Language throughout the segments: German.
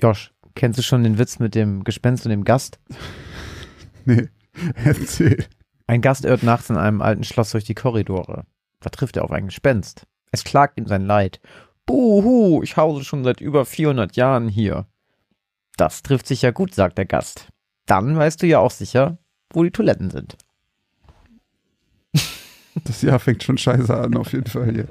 Josh, kennst du schon den Witz mit dem Gespenst und dem Gast? Nee, erzähl. Ein Gast irrt nachts in einem alten Schloss durch die Korridore. Da trifft er auf ein Gespenst. Es klagt ihm sein Leid. Buhu, ich hause schon seit über 400 Jahren hier. Das trifft sich ja gut, sagt der Gast. Dann weißt du ja auch sicher, wo die Toiletten sind. Das Jahr fängt schon scheiße an, auf jeden Fall hier.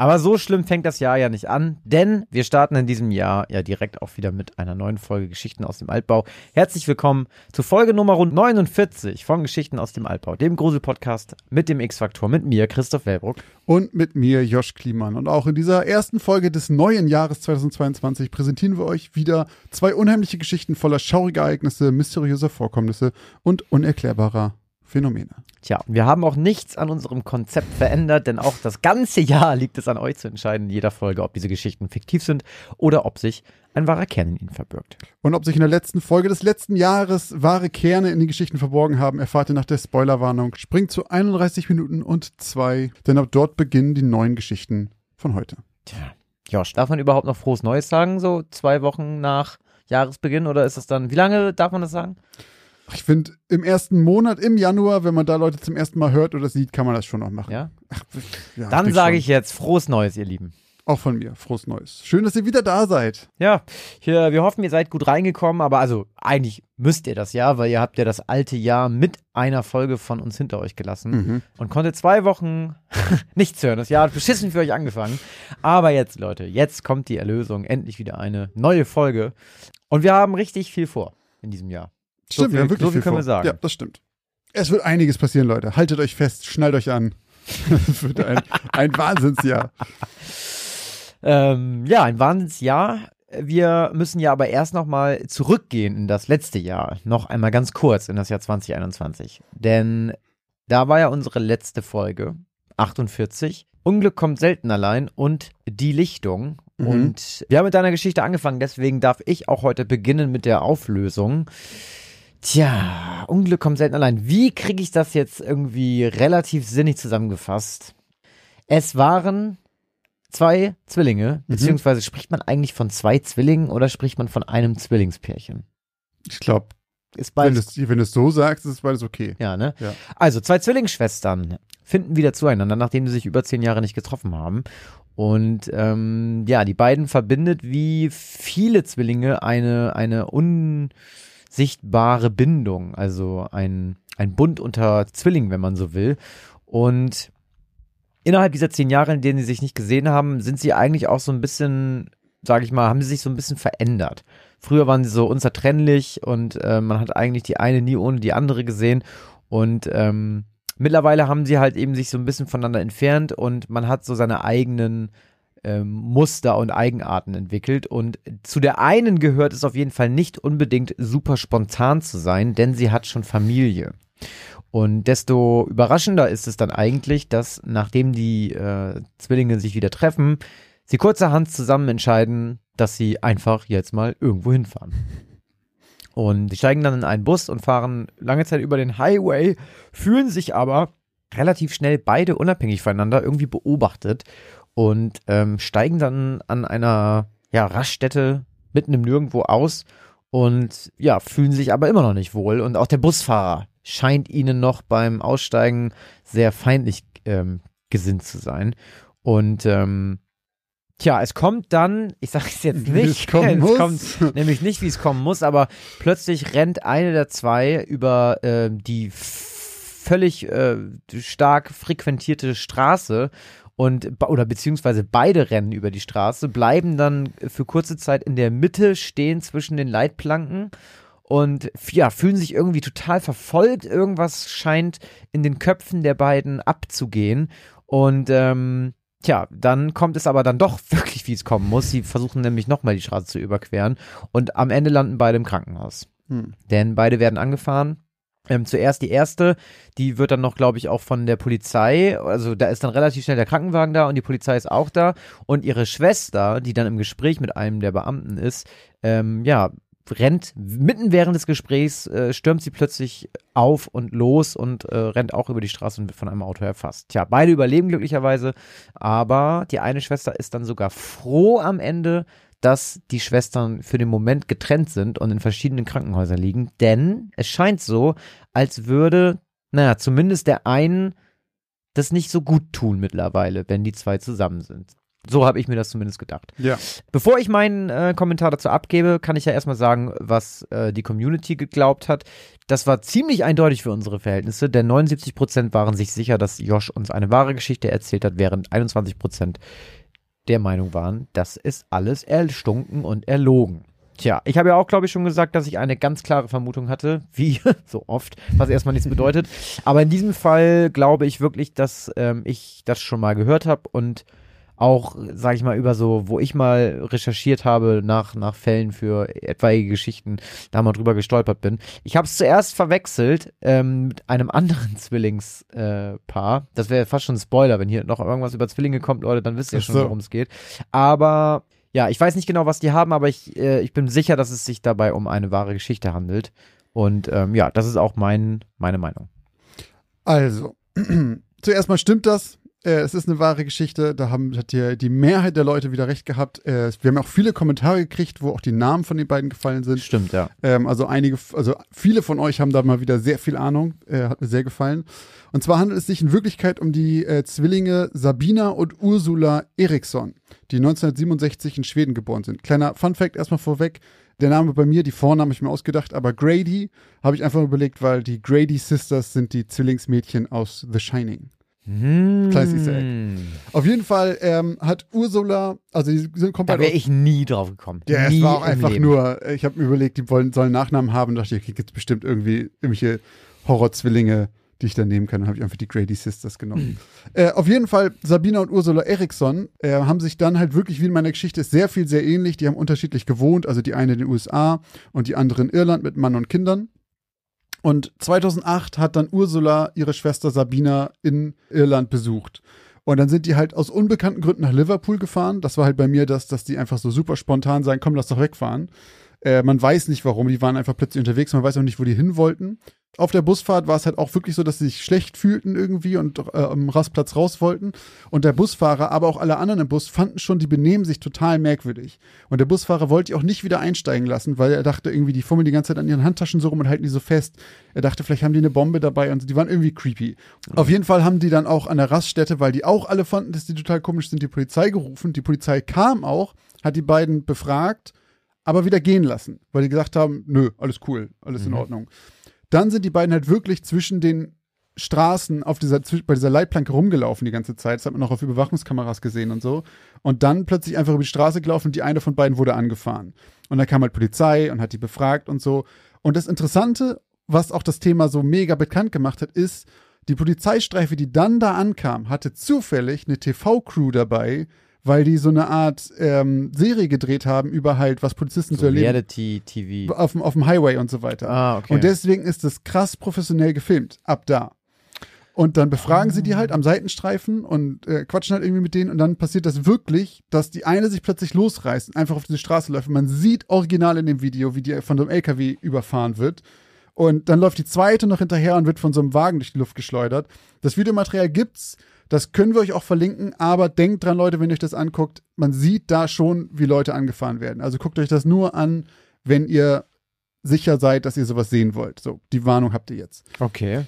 Aber so schlimm fängt das Jahr ja nicht an, denn wir starten in diesem Jahr ja direkt auch wieder mit einer neuen Folge Geschichten aus dem Altbau. Herzlich willkommen zu Folge Nummer rund 49 von Geschichten aus dem Altbau, dem Grusel-Podcast mit dem X-Faktor, mit mir, Christoph Wellbruck. Und mit mir, Josh Kliemann. Und auch in dieser ersten Folge des neuen Jahres 2022 präsentieren wir euch wieder zwei unheimliche Geschichten voller schauriger Ereignisse, mysteriöser Vorkommnisse und unerklärbarer Phänomene. Tja, wir haben auch nichts an unserem Konzept verändert, denn auch das ganze Jahr liegt es an euch zu entscheiden in jeder Folge, ob diese Geschichten fiktiv sind oder ob sich ein wahrer Kern in ihnen verbirgt. Und ob sich in der letzten Folge des letzten Jahres wahre Kerne in den Geschichten verborgen haben, erfahrt ihr nach der Spoilerwarnung. Springt zu 31 Minuten und zwei, denn ab dort beginnen die neuen Geschichten von heute. Tja, Josh, darf man überhaupt noch frohes Neues sagen, so zwei Wochen nach Jahresbeginn oder ist es dann, wie lange darf man das sagen? Ich finde, im ersten Monat, im Januar, wenn man da Leute zum ersten Mal hört oder sieht, kann man das schon noch machen. Ja? Ach, ja Dann sage ich jetzt frohes Neues, ihr Lieben. Auch von mir, frohes Neues. Schön, dass ihr wieder da seid. Ja, hier, wir hoffen, ihr seid gut reingekommen, aber also eigentlich müsst ihr das ja, weil ihr habt ja das alte Jahr mit einer Folge von uns hinter euch gelassen Mhm. und konntet zwei Wochen nichts hören. Das Jahr hat beschissen für euch angefangen. Aber jetzt, Leute, jetzt kommt die Erlösung. Endlich wieder eine neue Folge. Und wir haben richtig viel vor in diesem Jahr. So Stimmt, viel- wir wirklich so viel viel können vor. wir sagen. Ja, das stimmt. Es wird einiges passieren, Leute. Haltet euch fest, schnallt euch an. Es wird ein, ein Wahnsinnsjahr. Ähm, ja, ein Wahnsinnsjahr. Wir müssen ja aber erst nochmal zurückgehen in das letzte Jahr. Noch einmal ganz kurz in das Jahr 2021. Denn da war ja unsere letzte Folge, 48. Unglück kommt selten allein und die Lichtung. Mhm. Und wir haben mit deiner Geschichte angefangen, deswegen darf ich auch heute beginnen mit der Auflösung. Tja, Unglück kommt selten allein. Wie kriege ich das jetzt irgendwie relativ sinnig zusammengefasst? Es waren zwei Zwillinge, Mhm. beziehungsweise spricht man eigentlich von zwei Zwillingen oder spricht man von einem Zwillingspärchen? Ich glaube, Ist wenn du es wenn du's so sagst, ist beides okay. Ja, ne? Ja. Also, zwei Zwillingsschwestern finden wieder zueinander, nachdem sie sich über zehn Jahre nicht getroffen haben. Und ähm, ja, die beiden verbindet wie viele Zwillinge eine, eine unsichtbare Bindung, also ein, ein Bund unter Zwillingen, wenn man so will. Und innerhalb dieser zehn Jahre, in denen sie sich nicht gesehen haben, sind sie eigentlich auch so ein bisschen, sage ich mal, haben sie sich so ein bisschen verändert. Früher waren sie so unzertrennlich und äh, man hat eigentlich die eine nie ohne die andere gesehen. Und ähm, mittlerweile haben sie halt eben sich so ein bisschen voneinander entfernt und man hat so seine eigenen ähm, Muster und Eigenarten entwickelt. Und zu der einen gehört es auf jeden Fall nicht unbedingt super spontan zu sein, denn sie hat schon Familie. Und desto überraschender ist es dann eigentlich, dass nachdem die äh, Zwillinge sich wieder treffen, sie kurzerhand zusammen entscheiden, dass sie einfach jetzt mal irgendwo hinfahren. Und sie steigen dann in einen Bus und fahren lange Zeit über den Highway, fühlen sich aber relativ schnell beide unabhängig voneinander irgendwie beobachtet und ähm, steigen dann an einer ja, Raststätte mitten im Nirgendwo aus und ja, fühlen sich aber immer noch nicht wohl. Und auch der Busfahrer scheint ihnen noch beim Aussteigen sehr feindlich ähm, gesinnt zu sein. Und ähm, tja, es kommt dann, ich sage es jetzt nicht, es kommen muss. kommt nämlich nicht, wie es kommen muss, aber plötzlich rennt eine der zwei über äh, die völlig äh, stark frequentierte Straße und oder beziehungsweise beide rennen über die Straße, bleiben dann für kurze Zeit in der Mitte stehen zwischen den Leitplanken und ja, fühlen sich irgendwie total verfolgt. Irgendwas scheint in den Köpfen der beiden abzugehen. Und ähm, tja, dann kommt es aber dann doch wirklich, wie es kommen muss. Sie versuchen nämlich nochmal die Straße zu überqueren und am Ende landen beide im Krankenhaus. Hm. Denn beide werden angefahren Ähm, zuerst die erste, die wird dann noch, glaube ich, auch von der Polizei, also da ist dann relativ schnell der Krankenwagen da und die Polizei ist auch da und ihre Schwester, die dann im Gespräch mit einem der Beamten ist, ähm, ja, rennt mitten während des Gesprächs, äh, stürmt sie plötzlich auf und los und äh, rennt auch über die Straße und wird von einem Auto erfasst. Tja, beide überleben glücklicherweise, aber die eine Schwester ist dann sogar froh am Ende, dass die Schwestern für den Moment getrennt sind und in verschiedenen Krankenhäusern liegen, denn es scheint so, als würde, naja, zumindest der einen das nicht so gut tun mittlerweile, wenn die zwei zusammen sind. So habe ich mir das zumindest gedacht. Ja. Bevor ich meinen äh, Kommentar dazu abgebe, kann ich ja erstmal sagen, was äh, die Community geglaubt hat. Das war ziemlich eindeutig für unsere Verhältnisse, denn 79% waren sich sicher, dass Josh uns eine wahre Geschichte erzählt hat, während 21% der Meinung waren, das ist alles erstunken und erlogen. Tja, ich habe ja auch, glaube ich, schon gesagt, dass ich eine ganz klare Vermutung hatte, wie so oft, was erstmal nichts bedeutet. Aber in diesem Fall glaube ich wirklich, dass ähm, ich das schon mal gehört habe und auch, sage ich mal, über so, wo ich mal recherchiert habe nach, nach Fällen für etwaige Geschichten, da mal drüber gestolpert bin. Ich habe es zuerst verwechselt ähm, mit einem anderen Zwillingspaar. Äh, das wäre fast schon ein Spoiler, wenn hier noch irgendwas über Zwillinge kommt, Leute, dann wisst ihr schon, worum es geht. Aber ja, ich weiß nicht genau, was die haben, aber ich, äh, ich bin sicher, dass es sich dabei um eine wahre Geschichte handelt. Und ähm, ja, das ist auch mein, meine Meinung. Also, zuerst mal stimmt das. Äh, es ist eine wahre Geschichte. Da haben, hat die, die Mehrheit der Leute wieder recht gehabt. Äh, wir haben auch viele Kommentare gekriegt, wo auch die Namen von den beiden gefallen sind. Stimmt, ja. Ähm, also einige, also viele von euch haben da mal wieder sehr viel Ahnung. Äh, hat mir sehr gefallen. Und zwar handelt es sich in Wirklichkeit um die äh, Zwillinge Sabina und Ursula Eriksson, die 1967 in Schweden geboren sind. Kleiner Fun Fact erstmal vorweg. Der Name bei mir, die Vornamen habe ich mir ausgedacht, aber Grady habe ich einfach überlegt, weil die Grady Sisters sind die Zwillingsmädchen aus The Shining. Hm. Kleines Easter Egg. Auf jeden Fall ähm, hat Ursula, also die sind komplett. Da wäre ich nie drauf gekommen. Ja, nie es war auch einfach Leben. nur, ich habe mir überlegt, die wollen, sollen Nachnamen haben und dachte, okay, gibt es bestimmt irgendwie irgendwelche Horrorzwillinge, die ich dann nehmen kann. Dann habe ich einfach die Grady Sisters genommen. Mhm. Äh, auf jeden Fall, Sabina und Ursula Eriksson äh, haben sich dann halt wirklich, wie in meiner Geschichte, ist sehr viel, sehr ähnlich. Die haben unterschiedlich gewohnt, also die eine in den USA und die andere in Irland mit Mann und Kindern. Und 2008 hat dann Ursula ihre Schwester Sabina in Irland besucht. Und dann sind die halt aus unbekannten Gründen nach Liverpool gefahren. Das war halt bei mir das, dass die einfach so super spontan sagen, komm, lass doch wegfahren. Äh, man weiß nicht warum, die waren einfach plötzlich unterwegs, man weiß auch nicht, wo die hin wollten. Auf der Busfahrt war es halt auch wirklich so, dass sie sich schlecht fühlten irgendwie und äh, am Rastplatz raus wollten. Und der Busfahrer, aber auch alle anderen im Bus fanden schon, die benehmen sich total merkwürdig. Und der Busfahrer wollte die auch nicht wieder einsteigen lassen, weil er dachte irgendwie, die fummeln die ganze Zeit an ihren Handtaschen so rum und halten die so fest. Er dachte, vielleicht haben die eine Bombe dabei und die waren irgendwie creepy. Mhm. Auf jeden Fall haben die dann auch an der Raststätte, weil die auch alle fanden, dass die total komisch sind, die Polizei gerufen. Die Polizei kam auch, hat die beiden befragt aber wieder gehen lassen, weil die gesagt haben, nö, alles cool, alles mhm. in Ordnung. Dann sind die beiden halt wirklich zwischen den Straßen auf dieser, bei dieser Leitplanke rumgelaufen die ganze Zeit. Das hat man auch auf Überwachungskameras gesehen und so. Und dann plötzlich einfach über die Straße gelaufen und die eine von beiden wurde angefahren. Und dann kam halt Polizei und hat die befragt und so. Und das Interessante, was auch das Thema so mega bekannt gemacht hat, ist, die Polizeistreife, die dann da ankam, hatte zufällig eine TV-Crew dabei, weil die so eine Art ähm, Serie gedreht haben über halt, was Polizisten so zu erleben. Reality TV. Auf, auf dem Highway und so weiter. Ah, okay. Und deswegen ist das krass professionell gefilmt, ab da. Und dann befragen sie die halt am Seitenstreifen und äh, quatschen halt irgendwie mit denen und dann passiert das wirklich, dass die eine sich plötzlich losreißt und einfach auf diese Straße läuft. Und man sieht original in dem Video, wie die von so einem LKW überfahren wird. Und dann läuft die zweite noch hinterher und wird von so einem Wagen durch die Luft geschleudert. Das Videomaterial gibt's. Das können wir euch auch verlinken, aber denkt dran, Leute, wenn ihr euch das anguckt, man sieht da schon, wie Leute angefahren werden. Also guckt euch das nur an, wenn ihr sicher seid, dass ihr sowas sehen wollt. So, die Warnung habt ihr jetzt. Okay.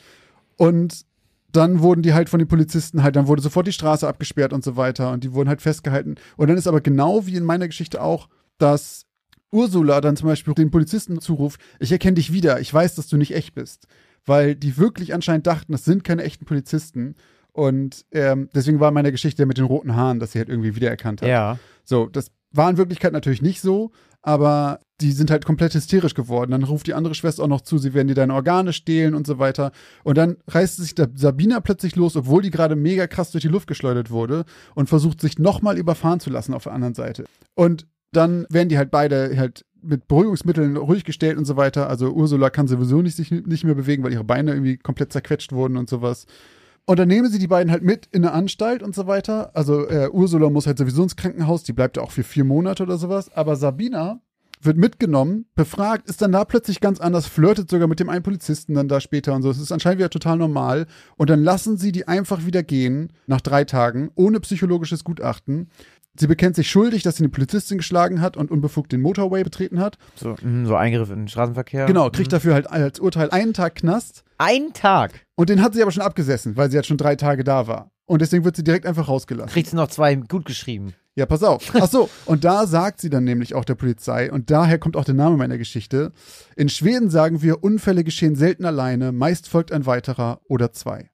Und dann wurden die halt von den Polizisten halt, dann wurde sofort die Straße abgesperrt und so weiter und die wurden halt festgehalten. Und dann ist aber genau wie in meiner Geschichte auch, dass Ursula dann zum Beispiel den Polizisten zuruft, ich erkenne dich wieder, ich weiß, dass du nicht echt bist. Weil die wirklich anscheinend dachten, das sind keine echten Polizisten. Und ähm, deswegen war meine Geschichte mit den roten Haaren, dass sie halt irgendwie wiedererkannt hat. Ja. So, das war in Wirklichkeit natürlich nicht so, aber die sind halt komplett hysterisch geworden. Dann ruft die andere Schwester auch noch zu, sie werden dir deine Organe stehlen und so weiter. Und dann reißt sich der Sabina plötzlich los, obwohl die gerade mega krass durch die Luft geschleudert wurde und versucht sich nochmal überfahren zu lassen auf der anderen Seite. Und dann werden die halt beide halt mit Beruhigungsmitteln ruhig gestellt und so weiter. Also Ursula kann sowieso nicht, sich nicht mehr bewegen, weil ihre Beine irgendwie komplett zerquetscht wurden und sowas. Und dann nehmen sie die beiden halt mit in eine Anstalt und so weiter. Also äh, Ursula muss halt sowieso ins Krankenhaus, die bleibt ja auch für vier Monate oder sowas. Aber Sabina wird mitgenommen, befragt, ist dann da plötzlich ganz anders, flirtet sogar mit dem einen Polizisten dann da später und so. Es ist anscheinend wieder total normal. Und dann lassen sie die einfach wieder gehen, nach drei Tagen, ohne psychologisches Gutachten. Sie bekennt sich schuldig, dass sie eine Polizistin geschlagen hat und unbefugt den Motorway betreten hat. So, mh, so Eingriff in den Straßenverkehr. Genau, kriegt dafür halt als Urteil einen Tag Knast. Ein Tag. Und den hat sie aber schon abgesessen, weil sie jetzt schon drei Tage da war. Und deswegen wird sie direkt einfach rausgelassen. Kriegt sie noch zwei gut geschrieben. Ja, pass auf. Ach so, und da sagt sie dann nämlich auch der Polizei, und daher kommt auch der Name meiner Geschichte. In Schweden sagen wir, Unfälle geschehen selten alleine, meist folgt ein weiterer oder zwei.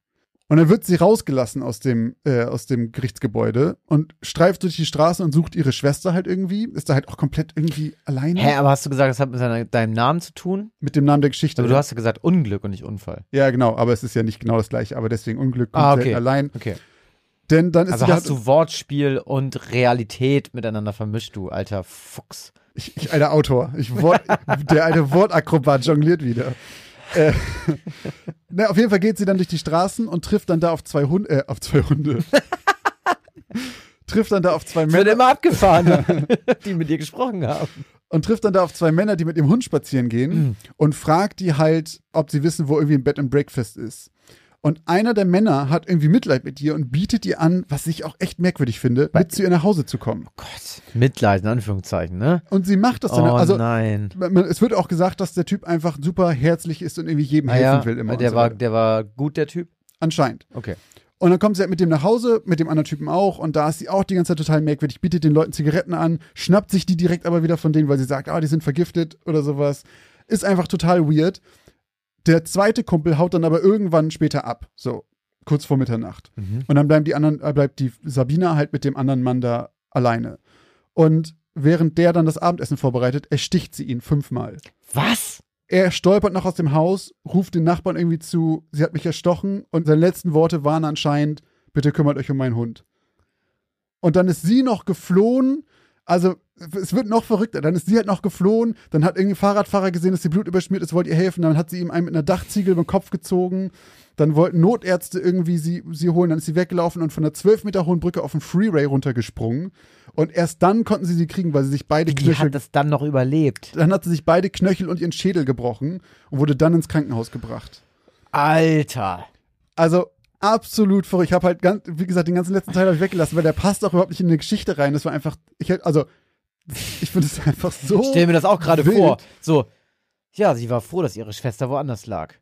Und dann wird sie rausgelassen aus dem, äh, aus dem Gerichtsgebäude und streift durch die Straße und sucht ihre Schwester halt irgendwie. Ist da halt auch komplett irgendwie alleine. Hä, aber hast du gesagt, das hat mit seiner, deinem Namen zu tun? Mit dem Namen der Geschichte. Aber du hast ja gesagt Unglück und nicht Unfall. ja, genau, aber es ist ja nicht genau das gleiche, aber deswegen Unglück kommt Ah, okay. allein. Okay. Denn dann ist Also hast du Wortspiel und Realität miteinander vermischt, du alter Fuchs. Ich, ich alter Autor. Ich, Wort, der alte Wortakrobat jongliert wieder. Äh, na, auf jeden Fall geht sie dann durch die Straßen und trifft dann da auf zwei Hunde, äh, auf zwei Hunde. trifft dann da auf zwei Es wird Männer immer abgefahren, die mit dir gesprochen haben. und trifft dann da auf zwei Männer, die mit ihrem Hund spazieren gehen Mhm. und fragt die halt, ob sie wissen, wo irgendwie ein Bed and Breakfast ist. Und einer der Männer hat irgendwie Mitleid mit ihr und bietet ihr an, was ich auch echt merkwürdig finde, mit zu ihr nach Hause zu kommen. Gott. Mitleid, in Anführungszeichen, ne? Und sie macht das dann. Oh also nein. es wird auch gesagt, dass der Typ einfach super herzlich ist und irgendwie jedem Ah, helfen ja, will immer. der, so war, der war gut, der Typ? Anscheinend. Okay. Und dann kommt sie halt mit dem nach Hause, mit dem anderen Typen auch. Und da ist sie auch die ganze Zeit total merkwürdig, bietet den Leuten Zigaretten an, schnappt sich die direkt aber wieder von denen, weil sie sagt, ah, die sind vergiftet oder sowas. Ist einfach total weird. Der zweite Kumpel haut dann aber irgendwann später ab. So, kurz vor Mitternacht. Mhm. Und dann bleiben die anderen, äh, bleibt die Sabina halt mit dem anderen Mann da alleine. Und während der dann das Abendessen vorbereitet, ersticht sie ihn fünfmal. Was? Er stolpert noch aus dem Haus, ruft den Nachbarn irgendwie zu, sie hat mich erstochen und seine letzten Worte waren anscheinend, bitte kümmert euch um meinen Hund. Und dann ist sie noch geflohen, also es wird noch verrückter, dann ist sie halt noch geflohen, dann hat irgendwie ein Fahrradfahrer gesehen, dass sie Blut überschmiert ist, wollte ihr helfen, dann hat sie ihm einen mit einer Dachziegel über den Kopf gezogen, dann wollten Notärzte irgendwie sie, sie holen, dann ist sie weggelaufen und von einer zwölf Meter hohen Brücke auf den Freeway runtergesprungen und erst dann konnten sie sie kriegen, weil sie sich beide Wie Knöchel hat das dann noch überlebt? dann hat sie sich beide Knöchel und ihren Schädel gebrochen und wurde dann ins Krankenhaus gebracht. Alter. Also absolut verrückt. Ich habe halt, ganz, wie gesagt, den ganzen letzten Teil habe ich weggelassen, weil der passt auch überhaupt nicht in eine Geschichte rein. Das war einfach, ich hätte, also, ich finde es einfach so. Ich stell mir das auch gerade vor. So, ja, sie war froh, dass ihre Schwester woanders lag.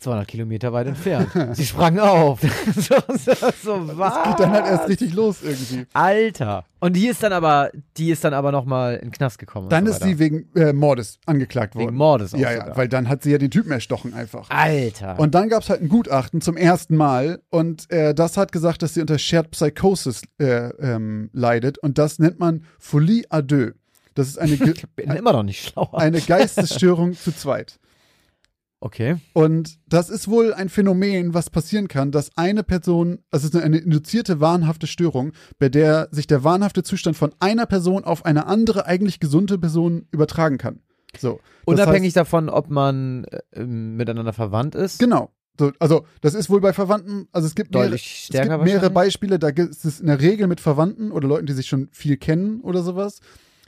200 Kilometer weit entfernt. sie sprang auf. so, so, so was? Es geht dann halt erst richtig los irgendwie. Alter. Und die ist dann aber, die ist dann aber nochmal in den Knast gekommen. Dann ist sie wegen äh, Mordes angeklagt worden. wegen Mordes auch ja, ja, sogar. weil dann hat sie ja den Typen erstochen einfach. Alter. Und dann gab es halt ein Gutachten zum ersten Mal und äh, das hat gesagt, dass sie unter Shared Psychosis äh, ähm, leidet und das nennt man Folie à deux. Das ist eine, Ge ich bin immer noch nicht schlauer. eine Geistesstörung zu zweit. Okay. Und das ist wohl ein Phänomen, was passieren kann, dass eine Person, also es ist eine induzierte wahnhafte Störung, bei der sich der wahnhafte Zustand von einer Person auf eine andere, eigentlich gesunde Person übertragen kann. So. Unabhängig heißt, davon, ob man äh, miteinander verwandt ist. Genau. So, also, das ist wohl bei Verwandten, also es gibt, mehrere, es gibt mehrere. Beispiele, da gibt es in der Regel mit Verwandten oder Leuten, die sich schon viel kennen oder sowas.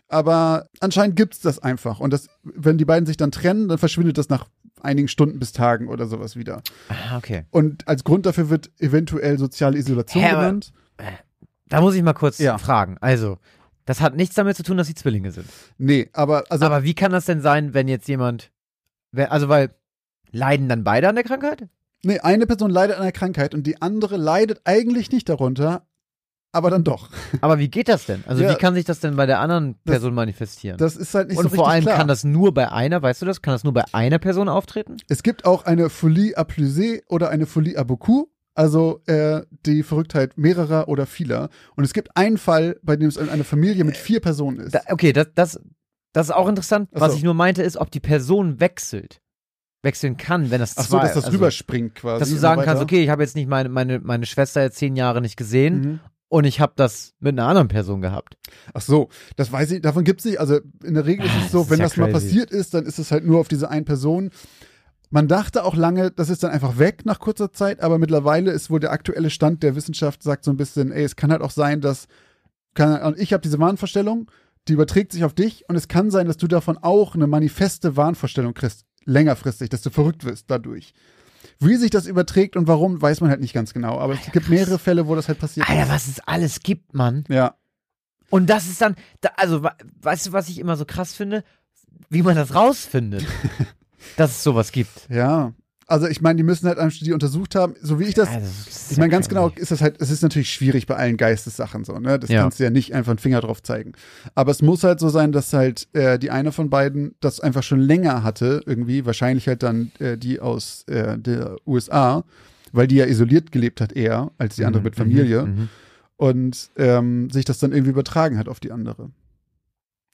Aber anscheinend gibt es das einfach. Und das, wenn die beiden sich dann trennen, dann verschwindet das nach einigen Stunden bis Tagen oder sowas wieder. Ah, okay. Und als Grund dafür wird eventuell soziale Isolation Hä, genannt. Da muss ich mal kurz Ja. fragen. Also, das hat nichts damit zu tun, dass sie Zwillinge sind. Nee, aber also Aber wie kann das denn sein, wenn jetzt jemand, also weil, leiden dann beide an der Krankheit? nee, eine Person leidet an einer Krankheit und die andere leidet eigentlich nicht darunter, aber dann doch. Aber wie geht das denn? Also Ja. wie kann sich das denn bei der anderen Das- Person manifestieren? Das ist halt nicht Und so vor richtig allem klar. kann das nur bei einer, weißt du das? Kann das nur bei einer Person auftreten? Es gibt auch eine Folie à plusieurs oder eine Folie à beaucoup, also äh, die Verrücktheit mehrerer oder vieler. Und es gibt einen Fall, bei dem es eine Familie mit vier Personen ist. Da, okay, das, das, das ist auch interessant. Ach Was so. ich nur meinte, ist, ob die Person wechselt. Wechseln kann, wenn das Ach so, zwei, dass das also, rüberspringt quasi. Dass du sagen kannst, okay, ich habe jetzt nicht meine, meine, meine Schwester jetzt zehn Jahre nicht gesehen Mhm. Und ich habe das mit einer anderen Person gehabt. Ach so, das weiß ich, davon gibt's nicht. Also in der Regel ist Ah, es das so, ist wenn ja das mal crazy. passiert ist, dann ist es halt nur auf diese eine Person. Man dachte auch lange, das ist dann einfach weg nach kurzer Zeit, aber mittlerweile ist wohl der aktuelle Stand der Wissenschaft, sagt so ein bisschen, ey, es kann halt auch sein, dass, kann, und ich habe diese Wahnvorstellung, die überträgt sich auf dich und es kann sein, dass du davon auch eine manifeste Wahnvorstellung kriegst, längerfristig, dass du verrückt wirst dadurch. Wie sich das überträgt und warum, weiß man halt nicht ganz genau, aber es gibt mehrere Fälle, wo das halt passiert Alter, ist. was es alles gibt, Mann. Ja, Und das ist dann, da, also, weißt du, was ich immer so krass finde? Wie man das rausfindet, dass es sowas gibt. ja. Also ich meine, die müssen halt einfach die untersucht haben, so wie ich das Also, das Ich ja meine, ganz genau ist das halt, es ist natürlich schwierig bei allen Geistessachen so, ne? Das Ja. kannst du ja nicht einfach einen Finger drauf zeigen. Aber es muss halt so sein, dass halt äh, die eine von beiden das einfach schon länger hatte, irgendwie, wahrscheinlich halt dann äh, die aus äh, der USA, weil die ja isoliert gelebt hat eher als die andere mit Familie Mhm, mhm. und ähm, sich das dann irgendwie übertragen hat auf die andere.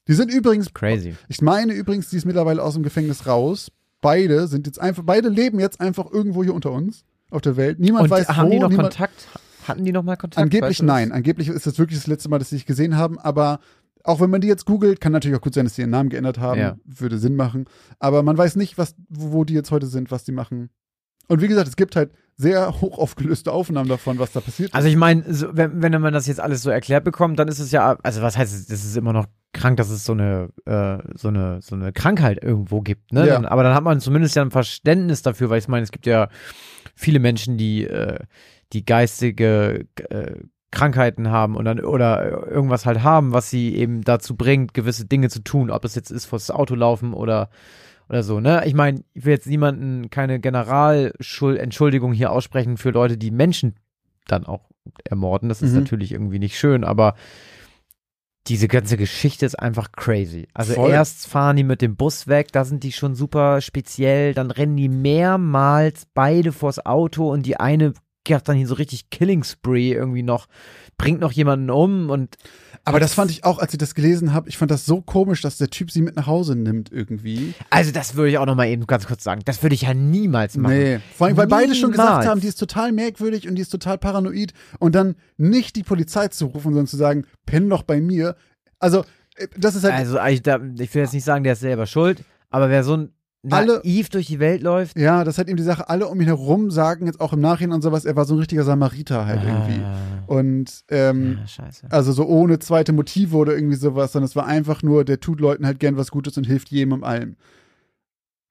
Die sind übrigens, Crazy. ich meine übrigens, die ist mittlerweile aus dem Gefängnis raus. Beide sind jetzt einfach, beide leben jetzt einfach irgendwo hier unter uns auf der Welt. Niemand Und weiß, haben wo, die noch niemand, Kontakt? Hatten die noch mal Kontakt? Angeblich nein. Angeblich ist das wirklich das letzte Mal, dass sie sich gesehen haben. Aber auch wenn man die jetzt googelt, kann natürlich auch gut sein, dass sie ihren Namen geändert haben. Ja. Würde Sinn machen. Aber man weiß nicht, was, wo wo die jetzt heute sind, was die machen. Und wie gesagt, es gibt halt sehr hoch aufgelöste Aufnahmen davon, was da passiert. Also ich meine, so, wenn, wenn man das jetzt alles so erklärt bekommt, dann ist es ja, also was heißt es, das ist immer noch krank, dass es so eine, äh, so eine, so eine Krankheit irgendwo gibt, ne? Ja. Dann, aber dann hat man zumindest ja ein Verständnis dafür, weil ich meine, es gibt ja viele Menschen, die, äh, die geistige äh, Krankheiten haben und dann oder irgendwas halt haben, was sie eben dazu bringt, gewisse Dinge zu tun, ob es jetzt ist, vors Auto laufen oder oder so, ne? Ich meine, ich will jetzt niemanden keine Generalentschuldigung hier aussprechen für Leute, die Menschen dann auch ermorden. Das ist Mhm. natürlich irgendwie nicht schön, aber diese ganze Geschichte ist einfach crazy. Also Voll. erst fahren die mit dem Bus weg, da sind die schon super speziell, dann rennen die mehrmals beide vors Auto und die eine geht dann hier so richtig Killing Spree irgendwie noch, bringt noch jemanden um und Aber das fand ich auch, als ich das gelesen habe, ich fand das so komisch, dass der Typ sie mit nach Hause nimmt irgendwie. also das würde ich auch noch mal eben ganz kurz sagen. Das würde ich ja niemals machen. Nee. Vor allem, weil beide schon gesagt haben, die ist total merkwürdig und die ist total paranoid. Und dann nicht die Polizei zu rufen, sondern zu sagen, penn doch bei mir. Also, äh, das ist halt. Also ich, ich will jetzt nicht sagen, der ist selber schuld, aber wer so ein Alle- naiv durch die Welt läuft, Ja, das ist halt eben die Sache, alle um ihn herum sagen jetzt auch im Nachhinein und sowas, er war so ein richtiger Samariter halt irgendwie. Ah, Und ähm, ja, scheiße. also so ohne zweite Motive oder irgendwie sowas, sondern es war einfach nur, der tut Leuten halt gern was Gutes und hilft jedem und allem.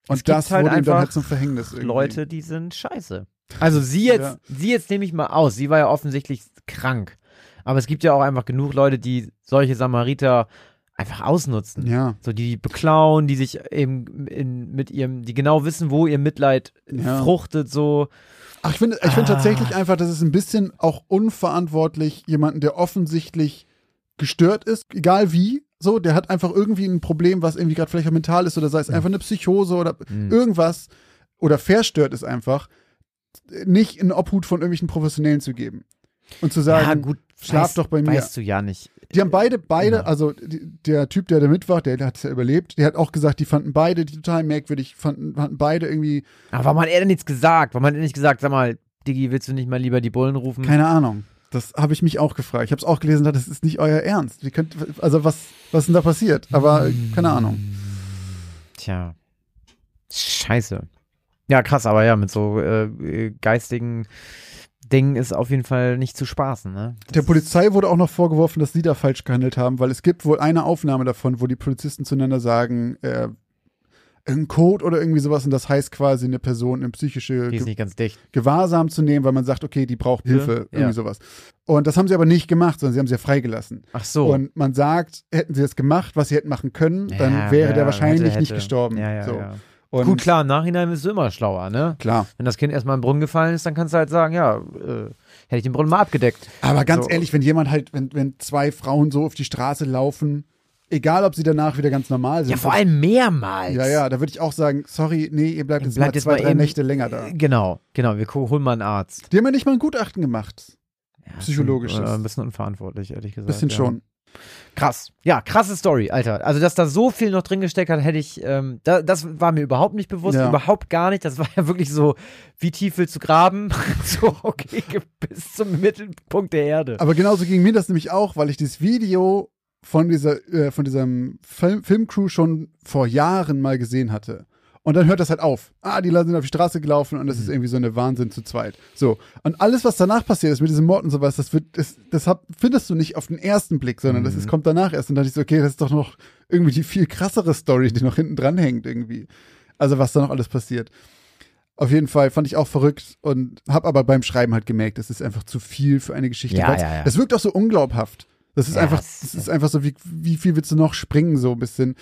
Und Es das halt wurde ihm dann einfach halt zum Verhängnis irgendwie. Leute, die sind scheiße. Also sie jetzt, Ja. sie jetzt nehme ich mal aus. Sie war ja offensichtlich krank. Aber es gibt ja auch einfach genug Leute, die solche Samariter einfach ausnutzen. Ja, So die beklauen, die sich eben in, mit ihrem, die genau wissen, wo ihr Mitleid Ja. fruchtet, so. Ach, ich finde ich find Ah. tatsächlich einfach, dass es ein bisschen auch unverantwortlich, jemanden, der offensichtlich gestört ist, egal wie, so, der hat einfach irgendwie ein Problem, was irgendwie gerade vielleicht auch mental ist oder sei es einfach eine Psychose oder Hm. irgendwas oder verstört ist einfach, nicht in Obhut von irgendwelchen Professionellen zu geben. Und zu sagen, ja, gut, schlaf weißt, doch bei mir. Weißt du ja nicht. Die haben beide, beide, Ja. also die, der Typ, der da mit war, der, der hat es ja überlebt, der hat auch gesagt, die fanden beide die total merkwürdig, fanden, fanden beide irgendwie, Aber warum hat er denn nichts gesagt? Warum hat er nicht gesagt, sag mal, Diggi, willst du nicht mal lieber die Bullen rufen? keine Ahnung. Das habe ich mich auch gefragt. Ich habe es auch gelesen, das ist nicht euer Ernst. Wie könnt, also was, was ist denn da passiert? Aber keine Ahnung. Tja. Scheiße. Ja, krass, aber ja, mit so äh, geistigen Dingen ist auf jeden Fall nicht zu spaßen, ne? Der Polizei wurde auch noch vorgeworfen, dass sie da falsch gehandelt haben, weil es gibt wohl eine Aufnahme davon, wo die Polizisten zueinander sagen, äh, ein Code oder irgendwie sowas und das heißt quasi eine Person in psychische Ge nicht. Gewahrsam zu nehmen, weil man sagt, okay, die braucht Hilfe, Ja. irgendwie sowas. Und das haben sie aber nicht gemacht, sondern sie haben sie ja freigelassen. Ach so. Und man sagt, hätten sie das gemacht, was sie hätten machen können, dann Ja, wäre ja, der wahrscheinlich hätte, nicht hätte. gestorben. Ja, ja, so. ja. Und Gut, klar, im Nachhinein bist du immer schlauer, ne? Klar. Wenn das Kind erstmal im Brunnen gefallen ist, dann kannst du halt sagen, ja, äh, hätte ich den Brunnen mal abgedeckt. Aber ganz So. ehrlich, wenn jemand halt, wenn, wenn zwei Frauen so auf die Straße laufen, egal ob sie danach wieder ganz normal sind. Ja, vor allem mehrmals. Ja, ja, da würde ich auch sagen, sorry, nee, ihr bleibt jetzt Bleibt mal jetzt zwei, mal drei eben- Nächte länger da. Genau, genau, wir holen mal einen Arzt. Die haben ja nicht mal ein Gutachten gemacht. Ja, Psychologisches. Äh, ein bisschen unverantwortlich, ehrlich gesagt. Bisschen ja. schon. Krass. Ja, krasse Story, Alter. Also, dass da so viel noch drin gesteckt hat, hätte ich, ähm, da, das war mir überhaupt nicht bewusst, Ja. überhaupt gar nicht. Das war ja wirklich so, wie tief willst du graben? so, okay, bis zum Mittelpunkt der Erde. Aber genauso ging mir das nämlich auch, weil ich dieses Video von dieser, äh, von diesem Film Filmcrew schon vor Jahren mal gesehen hatte. Und dann hört das halt auf. Ah, die sind auf die Straße gelaufen und das ist irgendwie so eine Wahnsinn zu zweit. So. Und alles, was danach passiert ist mit diesem Mord und sowas, das wird, das, das hab, findest du nicht auf den ersten Blick, sondern das ist, kommt danach erst. Und dann dachte ich so, okay, das ist doch noch irgendwie die viel krassere Story, die noch hinten dran hängt irgendwie. Also was da noch alles passiert. Auf jeden Fall fand ich auch verrückt und habe aber beim Schreiben halt gemerkt, das ist einfach zu viel für eine Geschichte. Ja, ja, ja. Das wirkt auch so unglaubhaft. Das ist Ja, einfach, es- das ist einfach so, wie, wie viel willst du noch springen, so ein bisschen.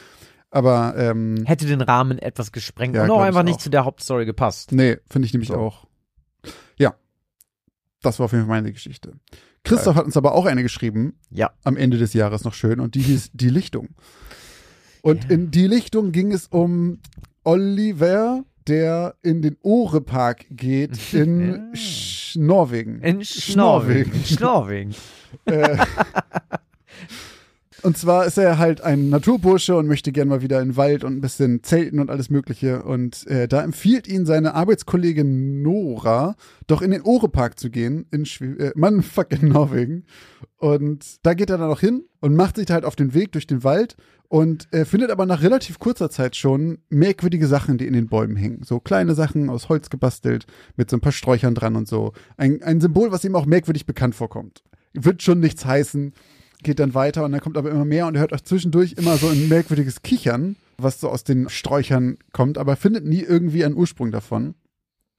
Aber ähm, Hätte den Rahmen etwas gesprengt Ja, und auch einfach nicht auch. zu der Hauptstory gepasst. nee, finde ich nämlich So. auch. Ja. Das war auf jeden Fall meine Geschichte. Christoph hat uns aber auch eine geschrieben, Ja. am Ende des Jahres noch schön, und die hieß Die Lichtung. Und in Die Lichtung ging es um Oliver, der in den Ohre-Park geht in Ja. Sch Norwegen. In Schnorwegen. Schnorwegen. Äh, und zwar ist er halt ein Naturbursche und möchte gern mal wieder in den Wald und ein bisschen zelten und alles Mögliche. Und äh, da empfiehlt ihn seine Arbeitskollegin Nora, doch in den Ohrepark zu gehen, in Schw äh, Mann, fuck, in Norwegen. Und da geht er dann auch hin und macht sich halt auf den Weg durch den Wald und äh, findet aber nach relativ kurzer Zeit schon merkwürdige Sachen, die in den Bäumen hängen. So kleine Sachen aus Holz gebastelt, mit so ein paar Sträuchern dran und so. Ein, ein Symbol, was ihm auch merkwürdig bekannt vorkommt. Wird schon nichts heißen, geht dann weiter und dann kommt aber immer mehr und er hört auch zwischendurch immer so ein merkwürdiges Kichern, was so aus den Sträuchern kommt, aber findet nie irgendwie einen Ursprung davon.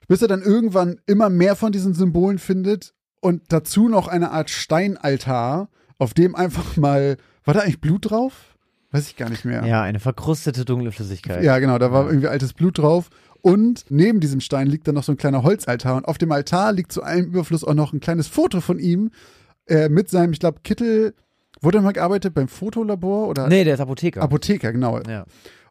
Bis er dann irgendwann immer mehr von diesen Symbolen findet und dazu noch eine Art Steinaltar, auf dem einfach mal, war da eigentlich Blut drauf? Weiß ich gar nicht mehr. Ja, eine verkrustete dunkle Flüssigkeit. Ja, genau, da war irgendwie altes Blut drauf. Und neben diesem Stein liegt dann noch so ein kleiner Holzaltar. Und auf dem Altar liegt zu allem Überfluss auch noch ein kleines Foto von ihm äh, mit seinem, ich glaube, Kittel. Wurde er mal gearbeitet beim Fotolabor oder Nee, der ist Apotheker. Apotheker, genau. ja.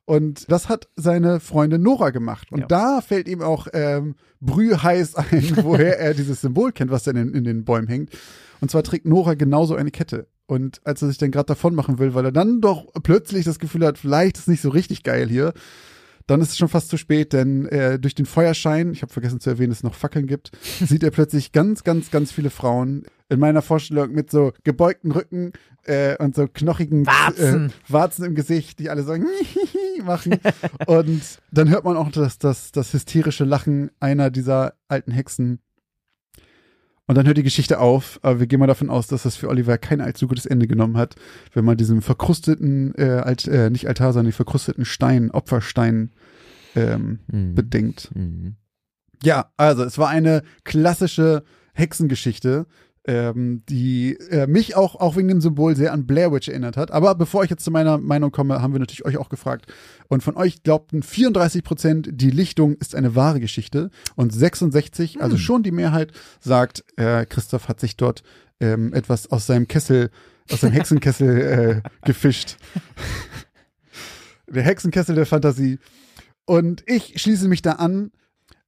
Und das hat seine Freundin Nora gemacht. Und Ja. da fällt ihm auch ähm, brühheiß ein, woher er dieses Symbol kennt, was dann in, in den Bäumen hängt. Und zwar trägt Nora genauso eine Kette. Und als er sich dann gerade davon machen will, weil er dann doch plötzlich das Gefühl hat, vielleicht ist nicht so richtig geil hier, dann ist es schon fast zu spät, denn äh, durch den Feuerschein, ich habe vergessen zu erwähnen, dass es noch Fackeln gibt, sieht er plötzlich ganz, ganz, ganz viele Frauen in meiner Vorstellung mit so gebeugten Rücken äh, und so knochigen Warzen. Äh, Warzen im Gesicht, die alle so machen. Und dann hört man auch das, das, das hysterische Lachen einer dieser alten Hexen. Und dann hört die Geschichte auf, aber wir gehen mal davon aus, dass das für Oliver kein allzu gutes Ende genommen hat, wenn man diesem verkrusteten, äh, Alt, äh, nicht Altar, sondern den verkrusteten Stein, Opferstein ähm, Mhm. bedenkt. Mhm. Ja, also es war eine klassische Hexengeschichte, ähm, die äh, mich auch, auch wegen dem Symbol sehr an Blair Witch erinnert hat. Aber bevor ich jetzt zu meiner Meinung komme, haben wir natürlich euch auch gefragt. Und von euch glaubten 34 Prozent, die Lichtung ist eine wahre Geschichte. Und 66, also schon die Mehrheit, sagt, äh, Christoph hat sich dort ähm, etwas aus seinem Kessel, aus seinem Hexenkessel äh, gefischt. der Hexenkessel der Fantasie. Und ich schließe mich da an.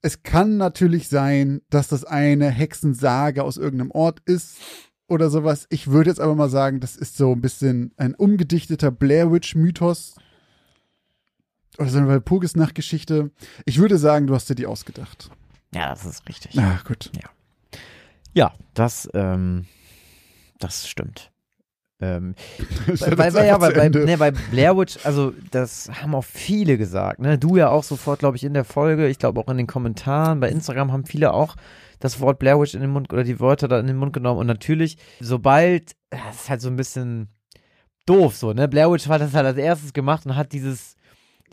Es kann natürlich sein, dass das eine Hexensage aus irgendeinem Ort ist oder sowas. Ich würde jetzt aber mal sagen, das ist so ein bisschen ein umgedichteter Blair Witch Mythos. Oder so eine Walpurgisnacht-Geschichte. Ich würde sagen, du hast dir die ausgedacht. Ja, das ist richtig. Ah, gut. Ja, das, ähm, das stimmt. Ähm, weil, ja, weil, bei, ne, bei Blair Witch, also das haben auch viele gesagt, ne? Du ja auch sofort, glaube ich, in der Folge, ich glaube auch in den Kommentaren, bei Instagram haben viele auch das Wort Blair Witch in den Mund oder die Wörter da in den Mund genommen und natürlich, sobald, das ist halt so ein bisschen doof so, ne? Blair Witch hat das halt als erstes gemacht und hat dieses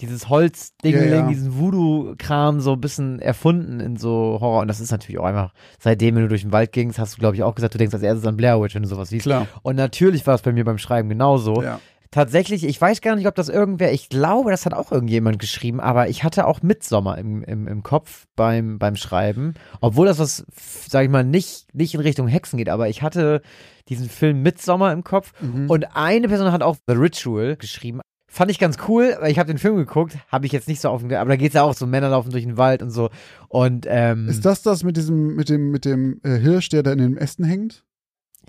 dieses Holzding, Ja, ja. diesen Voodoo-Kram so ein bisschen erfunden in so Horror. Und das ist natürlich auch einfach, seitdem, wenn du durch den Wald gingst, hast du, glaube ich, auch gesagt, du denkst als erstes an Blair Witch, wenn du sowas siehst. Klar. Und natürlich war es bei mir beim Schreiben genauso. Ja. Tatsächlich, ich weiß gar nicht, ob das irgendwer, ich glaube, das hat auch irgendjemand geschrieben, aber ich hatte auch Midsommer im, im, im Kopf beim, beim Schreiben. Obwohl das was, sag ich mal, nicht, nicht in Richtung Hexen geht, aber ich hatte diesen Film Midsommer im Kopf Mhm. und eine Person hat auch The Ritual geschrieben. Fand ich ganz cool, weil ich habe den Film geguckt, habe ich jetzt nicht so auf, aber da geht's ja auch so, Männer laufen durch den Wald und so. Und ähm, Ist das das mit diesem, mit dem, mit dem äh, Hirsch, der da in den Ästen hängt?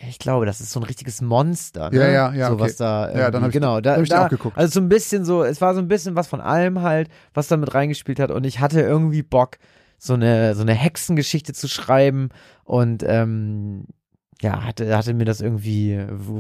ich glaube, das ist so ein richtiges Monster. Ne? Ja, ja, ja, So okay. was da. Ja, dann hab ich- genau, da, hab ich da auch geguckt. Also so ein bisschen so, es war so ein bisschen was von allem halt, was da mit reingespielt hat. Und ich hatte irgendwie Bock, so eine so eine Hexengeschichte zu schreiben und ähm, ja, hatte, hatte mir das irgendwie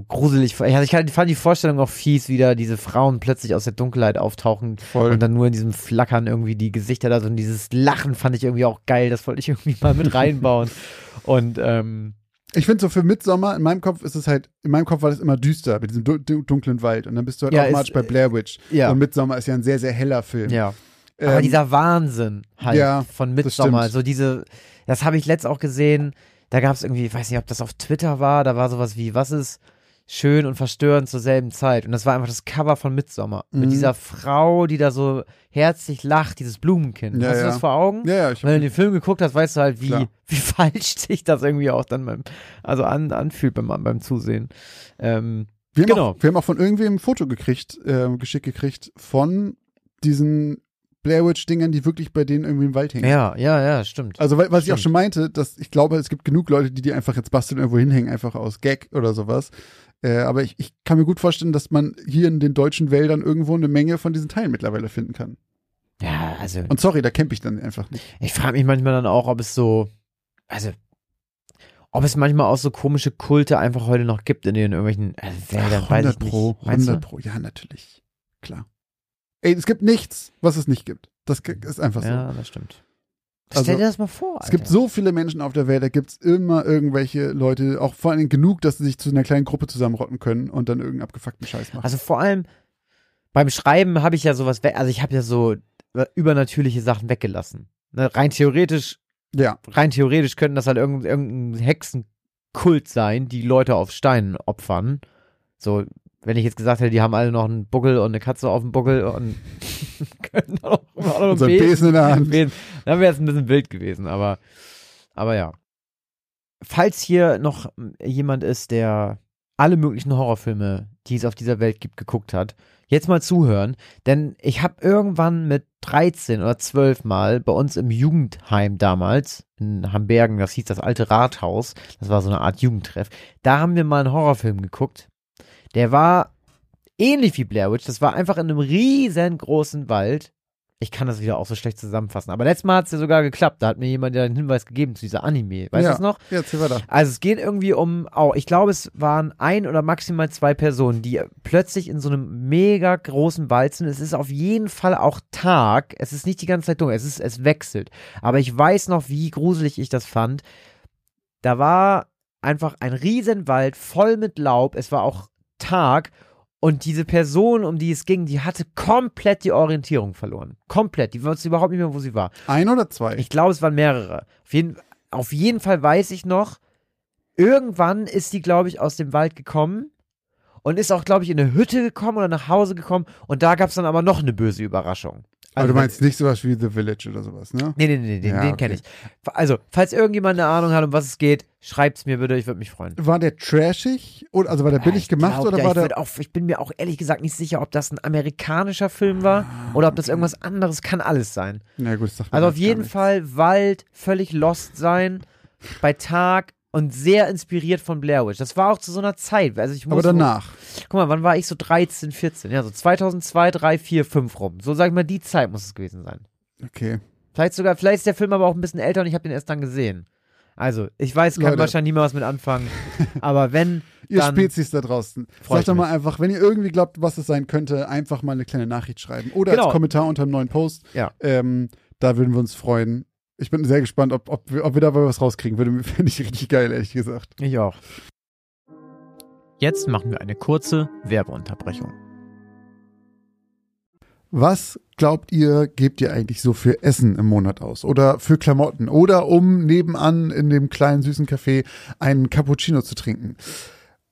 gruselig vor. Ich hatte- fand die Vorstellung auch fies, wie da diese Frauen plötzlich aus der Dunkelheit auftauchen Voll. und dann nur in diesem Flackern irgendwie die Gesichter da so und dieses Lachen fand ich irgendwie auch geil. Das wollte ich irgendwie mal mit reinbauen. und ähm, Ich finde so für Midsommer, in meinem Kopf ist es halt, in meinem Kopf war das immer düster mit diesem du du- dunklen Wald. Und dann bist du halt Ja, automatisch ist- bei Blair Witch. ja. Und Midsommer ist ja ein sehr, sehr heller Film. Ja. Aber Ähm, dieser Wahnsinn halt ja, von Midsommar, so diese, das habe ich letzt auch gesehen, da gab es irgendwie, ich weiß nicht, ob das auf Twitter war, da war sowas wie, was ist schön und verstörend zur selben Zeit. Und das war einfach das Cover von Midsommar. Mhm. Mit dieser Frau, die da so herzlich lacht, dieses Blumenkind. Ja, Hast du ja. das vor Augen? ja, ja, ich Wenn du den Film geguckt hast, weißt du halt, wie, Klar. wie falsch sich das irgendwie auch dann beim, also an, anfühlt beim, beim Zusehen. Ähm, wir, haben genau. auch, wir haben auch von irgendwem ein Foto gekriegt, äh, geschickt gekriegt von diesen Blair Witch-Dingern, die wirklich bei denen irgendwie im Wald hängen. ja, ja, ja, stimmt. Also, was ich auch Stimmt. schon meinte, dass ich glaube, es gibt genug Leute, die die einfach jetzt basteln irgendwo hinhängen, einfach aus Gag oder sowas. Äh, aber ich, ich kann mir gut vorstellen, dass man hier in den deutschen Wäldern irgendwo eine Menge von diesen Teilen mittlerweile finden kann. ja, also. Und sorry, da campe ich dann einfach nicht. Ich frage mich manchmal dann auch, ob es so, also, ob es manchmal auch so komische Kulte einfach heute noch gibt in den irgendwelchen äh, Wäldern, Ach, weiß 100 ich nicht. Pro, Meinst 100 du? Pro, ja, natürlich. Klar. Ey, es gibt nichts, was es nicht gibt. Das ist einfach so. Ja, das stimmt. Also, Stell dir das mal vor. Es gibt Alter. so viele Menschen auf der Welt, da gibt es immer irgendwelche Leute, auch vor allem genug, dass sie sich zu einer kleinen Gruppe zusammenrotten können und dann irgendeinen abgefuckten Scheiß machen. Also vor allem beim Schreiben habe ich ja sowas, also ich habe ja so äh, übernatürliche Sachen weggelassen. Ne, rein theoretisch, ja, rein theoretisch könnten das halt irgendein, irgendein Hexenkult sein, die Leute auf Steinen opfern. So, wenn ich jetzt gesagt hätte, die haben alle noch einen Buckel und eine Katze auf dem Buckel und können auch auch noch beten. Besen in der Hand. Besen. Dann wäre es ein bisschen wild gewesen, aber, aber ja. Falls hier noch jemand ist, der alle möglichen Horrorfilme, die es auf dieser Welt gibt, geguckt hat, jetzt mal zuhören, denn ich habe irgendwann mit 13 oder 12 Mal bei uns im Jugendheim damals in Hambergen, das hieß das alte Rathaus, das war so eine Art Jugendtreff, da haben wir mal einen Horrorfilm geguckt. Der war ähnlich wie Blair Witch, das war einfach in einem riesengroßen Wald. Ich kann das wieder auch so schlecht zusammenfassen. Aber letztes Mal hat es ja sogar geklappt. Da hat mir jemand ja einen Hinweis gegeben zu dieser Anime. Weißt du ja. das noch? Ja, erzähl weiter. Also es geht irgendwie um, oh, ich glaube, es waren ein oder maximal zwei Personen, die plötzlich in so einem mega großen Wald sind. Es ist auf jeden Fall auch Tag. Es ist nicht die ganze Zeit dunkel. Es ist, es wechselt. Aber ich weiß noch, wie gruselig ich das fand. Da war einfach ein Riesenwald voll mit Laub. Es war auch Tag. Und diese Person, um die es ging, die hatte komplett die Orientierung verloren. Komplett. Die wusste überhaupt nicht mehr, wo sie war. Ein oder zwei? Ich glaube, es waren mehrere. Auf jeden, auf jeden Fall weiß ich noch, irgendwann ist die, glaube ich, aus dem Wald gekommen und ist auch, glaube ich, in eine Hütte gekommen oder nach Hause gekommen und da gab es dann aber noch eine böse Überraschung. Aber Also, du meinst nicht sowas wie The Village oder sowas, ne? Nee, nee, nee, den, Ja, den okay. kenne ich. Also, falls irgendjemand eine Ahnung hat, um was es geht, schreibt's mir bitte, ich würde mich freuen. War der trashig? Oder, also war der billig gemacht glaub, oder ja, war ich, der. auch, ich bin mir auch ehrlich gesagt nicht sicher, ob das ein amerikanischer Film war oder ob das irgendwas anderes kann alles sein. Na gut, das sagt man Also auf jeden. Fall Wald, völlig lost sein, bei Tag und sehr inspiriert von Blair Witch. Das war auch zu so einer Zeit. Also ich muss Aber danach. Guck mal, wann war ich so 13, 14? Ja, so 2002, 3, 4, 5 rum. So sag ich mal, die Zeit muss es gewesen sein. Okay. Vielleicht sogar, vielleicht ist der Film aber auch ein bisschen älter und ich habe den erst dann gesehen. Also, ich weiß, kann Leute. wahrscheinlich niemand was mit anfangen. aber wenn, Ihr Spezies da draußen. Sagt doch mal einfach, wenn ihr irgendwie glaubt, was es sein könnte, einfach mal eine kleine Nachricht schreiben. Oder Genau. als Kommentar unter einem neuen Post. Ja. Ähm, da würden wir uns freuen. Ich bin sehr gespannt, ob, ob, wir, ob wir dabei was rauskriegen. Würde finde ich richtig geil, ehrlich gesagt. ich auch. Jetzt machen wir eine kurze Werbeunterbrechung. Was glaubt ihr, gebt ihr eigentlich so für Essen im Monat aus? Oder für Klamotten? Oder um nebenan in dem kleinen süßen Café einen Cappuccino zu trinken?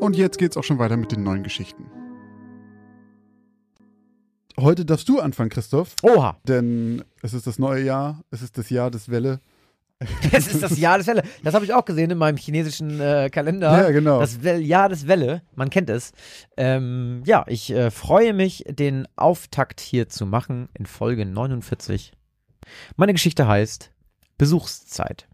Und jetzt geht's auch schon weiter mit den neuen Geschichten. Heute darfst du anfangen, Christoph. Oha. Denn es ist das neue Jahr, es ist das Jahr des Welle. Es ist das Jahr des Welle. Das habe ich auch gesehen in meinem chinesischen äh, Kalender. Ja, genau. Das Wel Jahr des Welle. Man kennt es. Ähm, ja, ich äh, freue mich, den Auftakt hier zu machen in Folge 49. Meine Geschichte heißt Besuchszeit.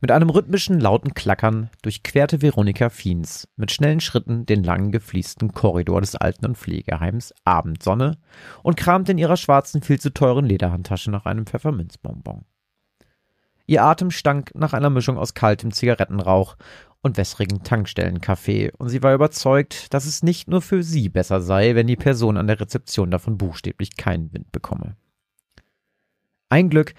Mit einem rhythmischen, lauten Klackern durchquerte Veronika Fiens mit schnellen Schritten den langen, gefliesten Korridor des Alten- und Pflegeheims Abendsonne und kramte in ihrer schwarzen, viel zu teuren Lederhandtasche nach einem Pfefferminzbonbon. Ihr Atem stank nach einer Mischung aus kaltem Zigarettenrauch und wässrigen Tankstellenkaffee, und sie war überzeugt, dass es nicht nur für sie besser sei, wenn die Person an der Rezeption davon buchstäblich keinen Wind bekomme. Ein Glück,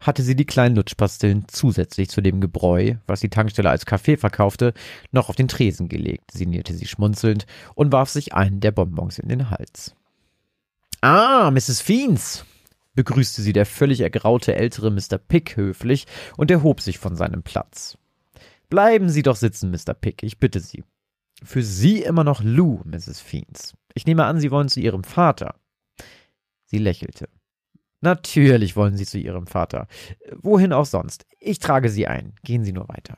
hatte sie die kleinen Lutschpastillen zusätzlich zu dem Gebräu, was die Tankstelle als Kaffee verkaufte, noch auf den Tresen gelegt, sinnierte sie schmunzelnd und warf sich einen der Bonbons in den Hals. Ah, Mrs. Fiends, begrüßte sie der völlig ergraute ältere Mr. Pick höflich und erhob sich von seinem Platz. Bleiben Sie doch sitzen, Mr. Pick, ich bitte Sie. Für Sie immer noch Lou, Mrs. Fiends. Ich nehme an, Sie wollen zu Ihrem Vater. Sie lächelte. Natürlich wollen Sie zu Ihrem Vater. Wohin auch sonst. Ich trage Sie ein. Gehen Sie nur weiter.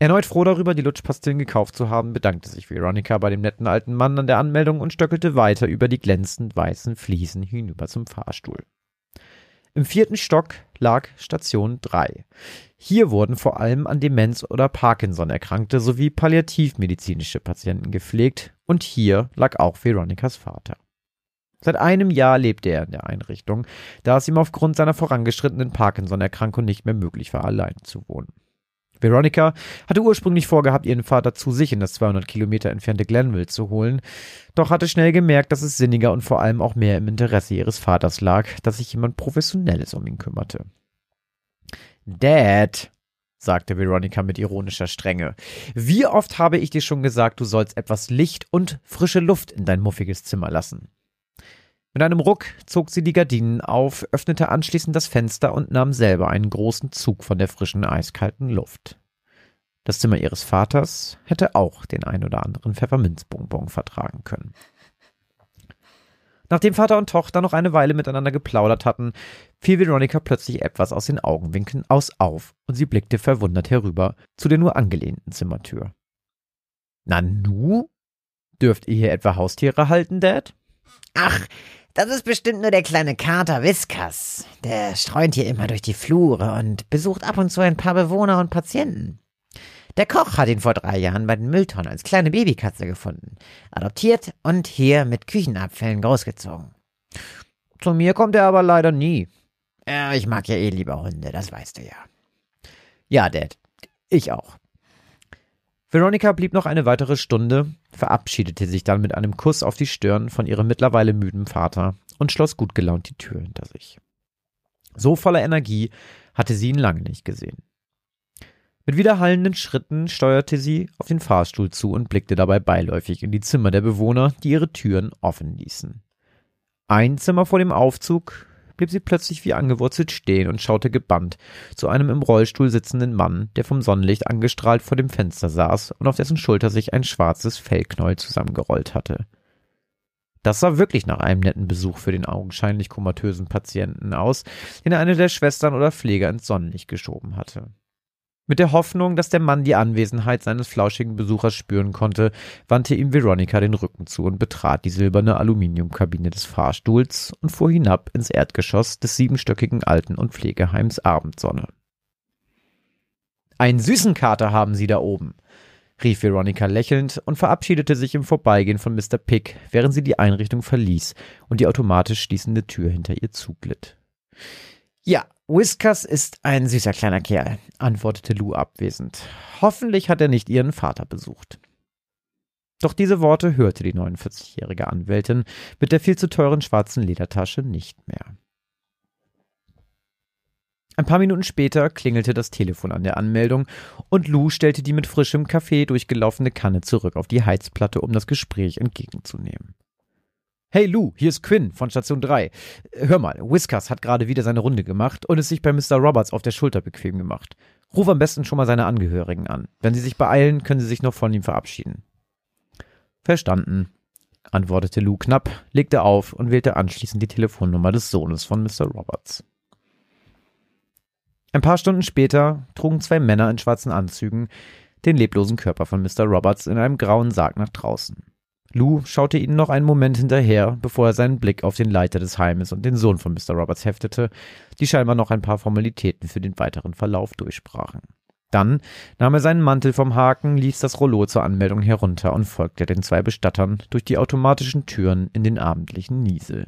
Erneut froh darüber, die Lutschpastillen gekauft zu haben, bedankte sich Veronica bei dem netten alten Mann an der Anmeldung und stöckelte weiter über die glänzend weißen Fliesen hinüber zum Fahrstuhl. Im vierten Stock lag Station 3. Hier wurden vor allem an Demenz oder Parkinson Erkrankte sowie palliativmedizinische Patienten gepflegt und hier lag auch Veronicas Vater. Seit einem Jahr lebte er in der Einrichtung, da es ihm aufgrund seiner vorangeschrittenen Parkinson-Erkrankung nicht mehr möglich war, allein zu wohnen. Veronica hatte ursprünglich vorgehabt, ihren Vater zu sich in das 200 Kilometer entfernte Glenville zu holen, doch hatte schnell gemerkt, dass es sinniger und vor allem auch mehr im Interesse ihres Vaters lag, dass sich jemand Professionelles um ihn kümmerte. Dad, sagte Veronica mit ironischer Strenge, wie oft habe ich dir schon gesagt, du sollst etwas Licht und frische Luft in dein muffiges Zimmer lassen? Mit einem Ruck zog sie die Gardinen auf, öffnete anschließend das Fenster und nahm selber einen großen Zug von der frischen, eiskalten Luft. Das Zimmer ihres Vaters hätte auch den ein oder anderen Pfefferminzbonbon vertragen können. Nachdem Vater und Tochter noch eine Weile miteinander geplaudert hatten, fiel Veronica plötzlich etwas aus den Augenwinkeln aus auf und sie blickte verwundert herüber zu der nur angelehnten Zimmertür. Nanu? Dürft ihr hier etwa Haustiere halten, Dad? Ach, das ist bestimmt nur der kleine Kater Whiskas. Der streunt hier immer durch die Flure und besucht ab und zu ein paar Bewohner und Patienten. Der Koch hat ihn vor drei Jahren bei den Mülltonnen als kleine Babykatze gefunden, adoptiert und hier mit Küchenabfällen großgezogen. Zu mir kommt er aber leider nie. Ja, ich mag ja eh lieber Hunde, das weißt du ja. Ja, Dad. Ich auch. Veronica blieb noch eine weitere Stunde, verabschiedete sich dann mit einem Kuss auf die Stirn von ihrem mittlerweile müden Vater und schloss gut gelaunt die Tür hinter sich. So voller Energie hatte sie ihn lange nicht gesehen. Mit widerhallenden Schritten steuerte sie auf den Fahrstuhl zu und blickte dabei beiläufig in die Zimmer der Bewohner, die ihre Türen offen ließen. Ein Zimmer vor dem Aufzug blieb sie plötzlich wie angewurzelt stehen und schaute gebannt zu einem im Rollstuhl sitzenden Mann, der vom Sonnenlicht angestrahlt vor dem Fenster saß und auf dessen Schulter sich ein schwarzes Fellknäuel zusammengerollt hatte. Das sah wirklich nach einem netten Besuch für den augenscheinlich komatösen Patienten aus, den eine der Schwestern oder Pfleger ins Sonnenlicht geschoben hatte. Mit der Hoffnung, dass der Mann die Anwesenheit seines flauschigen Besuchers spüren konnte, wandte ihm Veronica den Rücken zu und betrat die silberne Aluminiumkabine des Fahrstuhls und fuhr hinab ins Erdgeschoss des siebenstöckigen Alten- und Pflegeheims Abendsonne. Einen süßen Kater haben Sie da oben, rief Veronica lächelnd und verabschiedete sich im Vorbeigehen von Mr. Pick, während sie die Einrichtung verließ und die automatisch schließende Tür hinter ihr zuglitt. Ja, Whiskers ist ein süßer kleiner Kerl, antwortete Lou abwesend. Hoffentlich hat er nicht ihren Vater besucht. Doch diese Worte hörte die 49-jährige Anwältin mit der viel zu teuren schwarzen Ledertasche nicht mehr. Ein paar Minuten später klingelte das Telefon an der Anmeldung und Lou stellte die mit frischem Kaffee durchgelaufene Kanne zurück auf die Heizplatte, um das Gespräch entgegenzunehmen. Hey Lou, hier ist Quinn von Station 3. Hör mal, Whiskers hat gerade wieder seine Runde gemacht und es sich bei Mr. Roberts auf der Schulter bequem gemacht. Ruf am besten schon mal seine Angehörigen an. Wenn sie sich beeilen, können sie sich noch von ihm verabschieden. Verstanden, antwortete Lou knapp, legte auf und wählte anschließend die Telefonnummer des Sohnes von Mr. Roberts. Ein paar Stunden später trugen zwei Männer in schwarzen Anzügen den leblosen Körper von Mr. Roberts in einem grauen Sarg nach draußen. Lou schaute ihnen noch einen Moment hinterher, bevor er seinen Blick auf den Leiter des Heimes und den Sohn von Mr. Roberts heftete, die scheinbar noch ein paar Formalitäten für den weiteren Verlauf durchsprachen. Dann nahm er seinen Mantel vom Haken, ließ das Rollo zur Anmeldung herunter und folgte den zwei Bestattern durch die automatischen Türen in den abendlichen Niesel.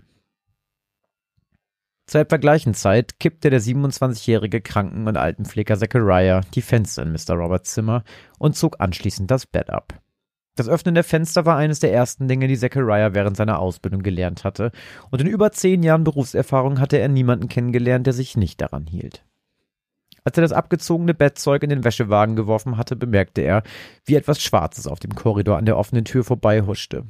Zur etwa gleichen Zeit kippte der 27-jährige Kranken- und Altenpfleger Zachariah die Fenster in Mr. Roberts Zimmer und zog anschließend das Bett ab. Das Öffnen der Fenster war eines der ersten Dinge, die Zachariah während seiner Ausbildung gelernt hatte, und in über zehn Jahren Berufserfahrung hatte er niemanden kennengelernt, der sich nicht daran hielt. Als er das abgezogene Bettzeug in den Wäschewagen geworfen hatte, bemerkte er, wie etwas Schwarzes auf dem Korridor an der offenen Tür vorbeihuschte.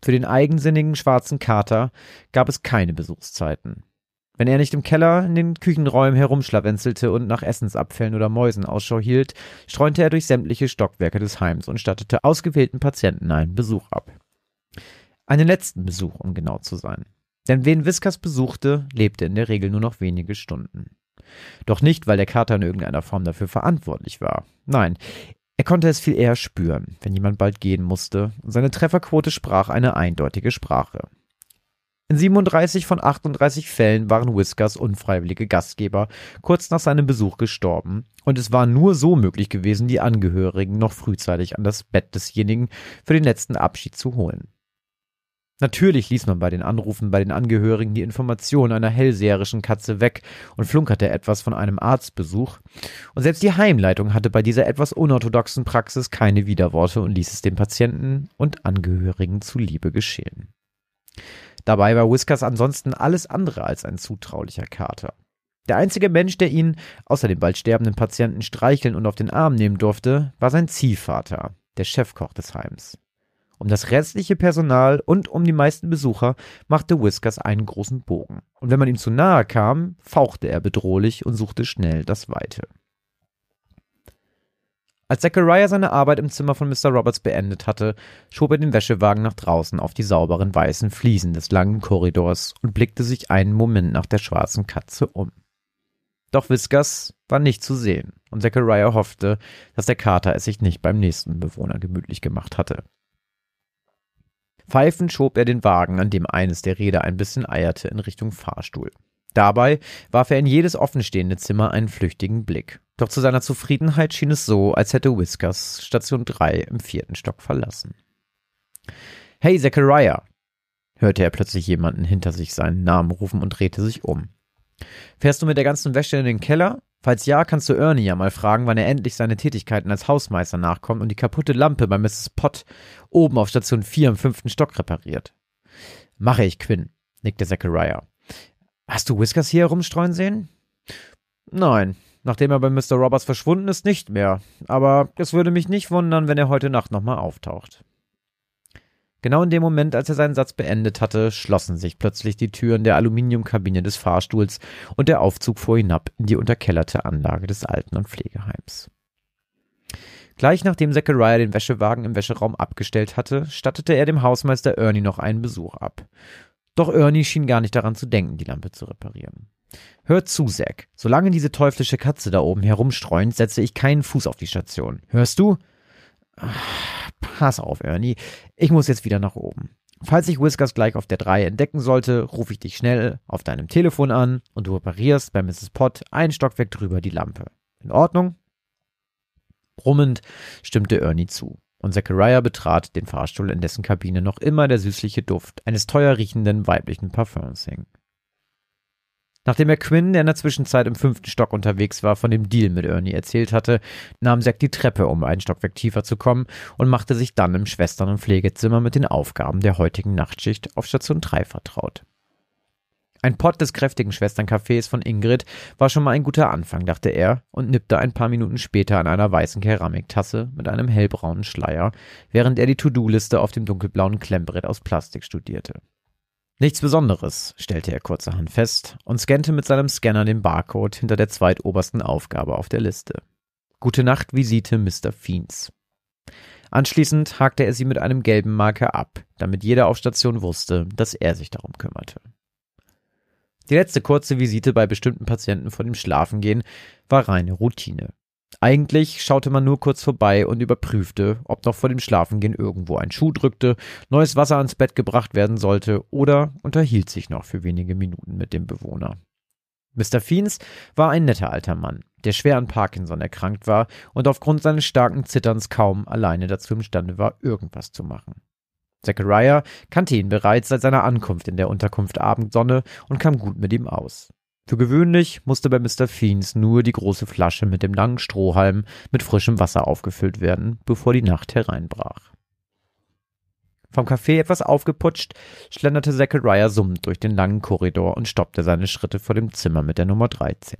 Für den eigensinnigen schwarzen Kater gab es keine Besuchszeiten. Wenn er nicht im Keller in den Küchenräumen herumschlawenzelte und nach Essensabfällen oder Mäusen Ausschau hielt, streunte er durch sämtliche Stockwerke des Heims und stattete ausgewählten Patienten einen Besuch ab. Einen letzten Besuch, um genau zu sein. Denn wen Whiskers besuchte, lebte in der Regel nur noch wenige Stunden. Doch nicht, weil der Kater in irgendeiner Form dafür verantwortlich war. Nein, er konnte es viel eher spüren, wenn jemand bald gehen musste, und seine Trefferquote sprach eine eindeutige Sprache. In 37 von 38 Fällen waren Whiskers unfreiwillige Gastgeber kurz nach seinem Besuch gestorben und es war nur so möglich gewesen, die Angehörigen noch frühzeitig an das Bett desjenigen für den letzten Abschied zu holen. Natürlich ließ man bei den Anrufen bei den Angehörigen die Information einer hellseherischen Katze weg und flunkerte etwas von einem Arztbesuch. Und selbst die Heimleitung hatte bei dieser etwas unorthodoxen Praxis keine Widerworte und ließ es den Patienten und Angehörigen zuliebe geschehen. Dabei war Whiskers ansonsten alles andere als ein zutraulicher Kater. Der einzige Mensch, der ihn, außer dem bald sterbenden Patienten, streicheln und auf den Arm nehmen durfte, war sein Ziehvater, der Chefkoch des Heims. Um das restliche Personal und um die meisten Besucher machte Whiskers einen großen Bogen. Und wenn man ihm zu nahe kam, fauchte er bedrohlich und suchte schnell das Weite. Als Zachariah seine Arbeit im Zimmer von Mr. Roberts beendet hatte, schob er den Wäschewagen nach draußen auf die sauberen weißen Fliesen des langen Korridors und blickte sich einen Moment nach der schwarzen Katze um. Doch Whiskers war nicht zu sehen, und Zachariah hoffte, dass der Kater es sich nicht beim nächsten Bewohner gemütlich gemacht hatte. Pfeifend schob er den Wagen, an dem eines der Räder ein bisschen eierte, in Richtung Fahrstuhl. Dabei warf er in jedes offenstehende Zimmer einen flüchtigen Blick. Doch zu seiner Zufriedenheit schien es so, als hätte Whiskers Station 3 im vierten Stock verlassen. Hey, Zachariah! hörte er plötzlich jemanden hinter sich seinen Namen rufen und drehte sich um. Fährst du mit der ganzen Wäsche in den Keller? Falls ja, kannst du Ernie ja mal fragen, wann er endlich seine Tätigkeiten als Hausmeister nachkommt und die kaputte Lampe bei Mrs. Pott oben auf Station 4 im fünften Stock repariert. Mache ich, Quinn, nickte Zachariah. Hast du Whiskers hier herumstreuen sehen? Nein, Nachdem er bei Mr. Roberts verschwunden ist, nicht mehr. Aber es würde mich nicht wundern, wenn er heute Nacht nochmal auftaucht. Genau in dem Moment, als er seinen Satz beendet hatte, schlossen sich plötzlich die Türen der Aluminiumkabine des Fahrstuhls und der Aufzug fuhr hinab in die unterkellerte Anlage des Alten- und Pflegeheims. Gleich nachdem Zachariah den Wäschewagen im Wäscheraum abgestellt hatte, stattete er dem Hausmeister Ernie noch einen Besuch ab. Doch Ernie schien gar nicht daran zu denken, die Lampe zu reparieren. Hör zu, Zack. Solange diese teuflische Katze da oben herumstreunt, setze ich keinen Fuß auf die Station. Hörst du? Ach, pass auf, Ernie. Ich muss jetzt wieder nach oben. Falls ich Whiskers gleich auf der 3 entdecken sollte, rufe ich dich schnell auf deinem Telefon an und du reparierst bei Mrs. Pott ein Stockwerk drüber die Lampe. In Ordnung? Brummend stimmte Ernie zu. Und Zachariah betrat den Fahrstuhl, in dessen Kabine noch immer der süßliche Duft eines teuer riechenden weiblichen Parfüms hing. Nachdem er Quinn, der in der Zwischenzeit im fünften Stock unterwegs war, von dem Deal mit Ernie erzählt hatte, nahm Zack die Treppe, um einen Stockwerk tiefer zu kommen und machte sich dann im Schwestern- und Pflegezimmer mit den Aufgaben der heutigen Nachtschicht auf Station 3 vertraut. Ein Pott des kräftigen Schwesternkaffees von Ingrid war schon mal ein guter Anfang, dachte er und nippte ein paar Minuten später an einer weißen Keramiktasse mit einem hellbraunen Schleier, während er die To-Do-Liste auf dem dunkelblauen Klemmbrett aus Plastik studierte. Nichts Besonderes, stellte er kurzerhand fest und scannte mit seinem Scanner den Barcode hinter der zweitobersten Aufgabe auf der Liste. Gute Nacht, Visite Mr. Fiends. Anschließend hakte er sie mit einem gelben Marker ab, damit jeder auf Station wusste, dass er sich darum kümmerte. Die letzte kurze Visite bei bestimmten Patienten vor dem Schlafengehen war reine Routine. Eigentlich schaute man nur kurz vorbei und überprüfte, ob noch vor dem Schlafengehen irgendwo ein Schuh drückte, neues Wasser ans Bett gebracht werden sollte oder unterhielt sich noch für wenige Minuten mit dem Bewohner. Mr. Fiends war ein netter alter Mann, der schwer an Parkinson erkrankt war und aufgrund seines starken Zitterns kaum alleine dazu imstande war, irgendwas zu machen. Zachariah kannte ihn bereits seit seiner Ankunft in der Unterkunft Abendsonne und kam gut mit ihm aus. Für gewöhnlich musste bei Mr. Fiends nur die große Flasche mit dem langen Strohhalm mit frischem Wasser aufgefüllt werden, bevor die Nacht hereinbrach. Vom Café etwas aufgeputscht, schlenderte Zachariah summend durch den langen Korridor und stoppte seine Schritte vor dem Zimmer mit der Nummer 13.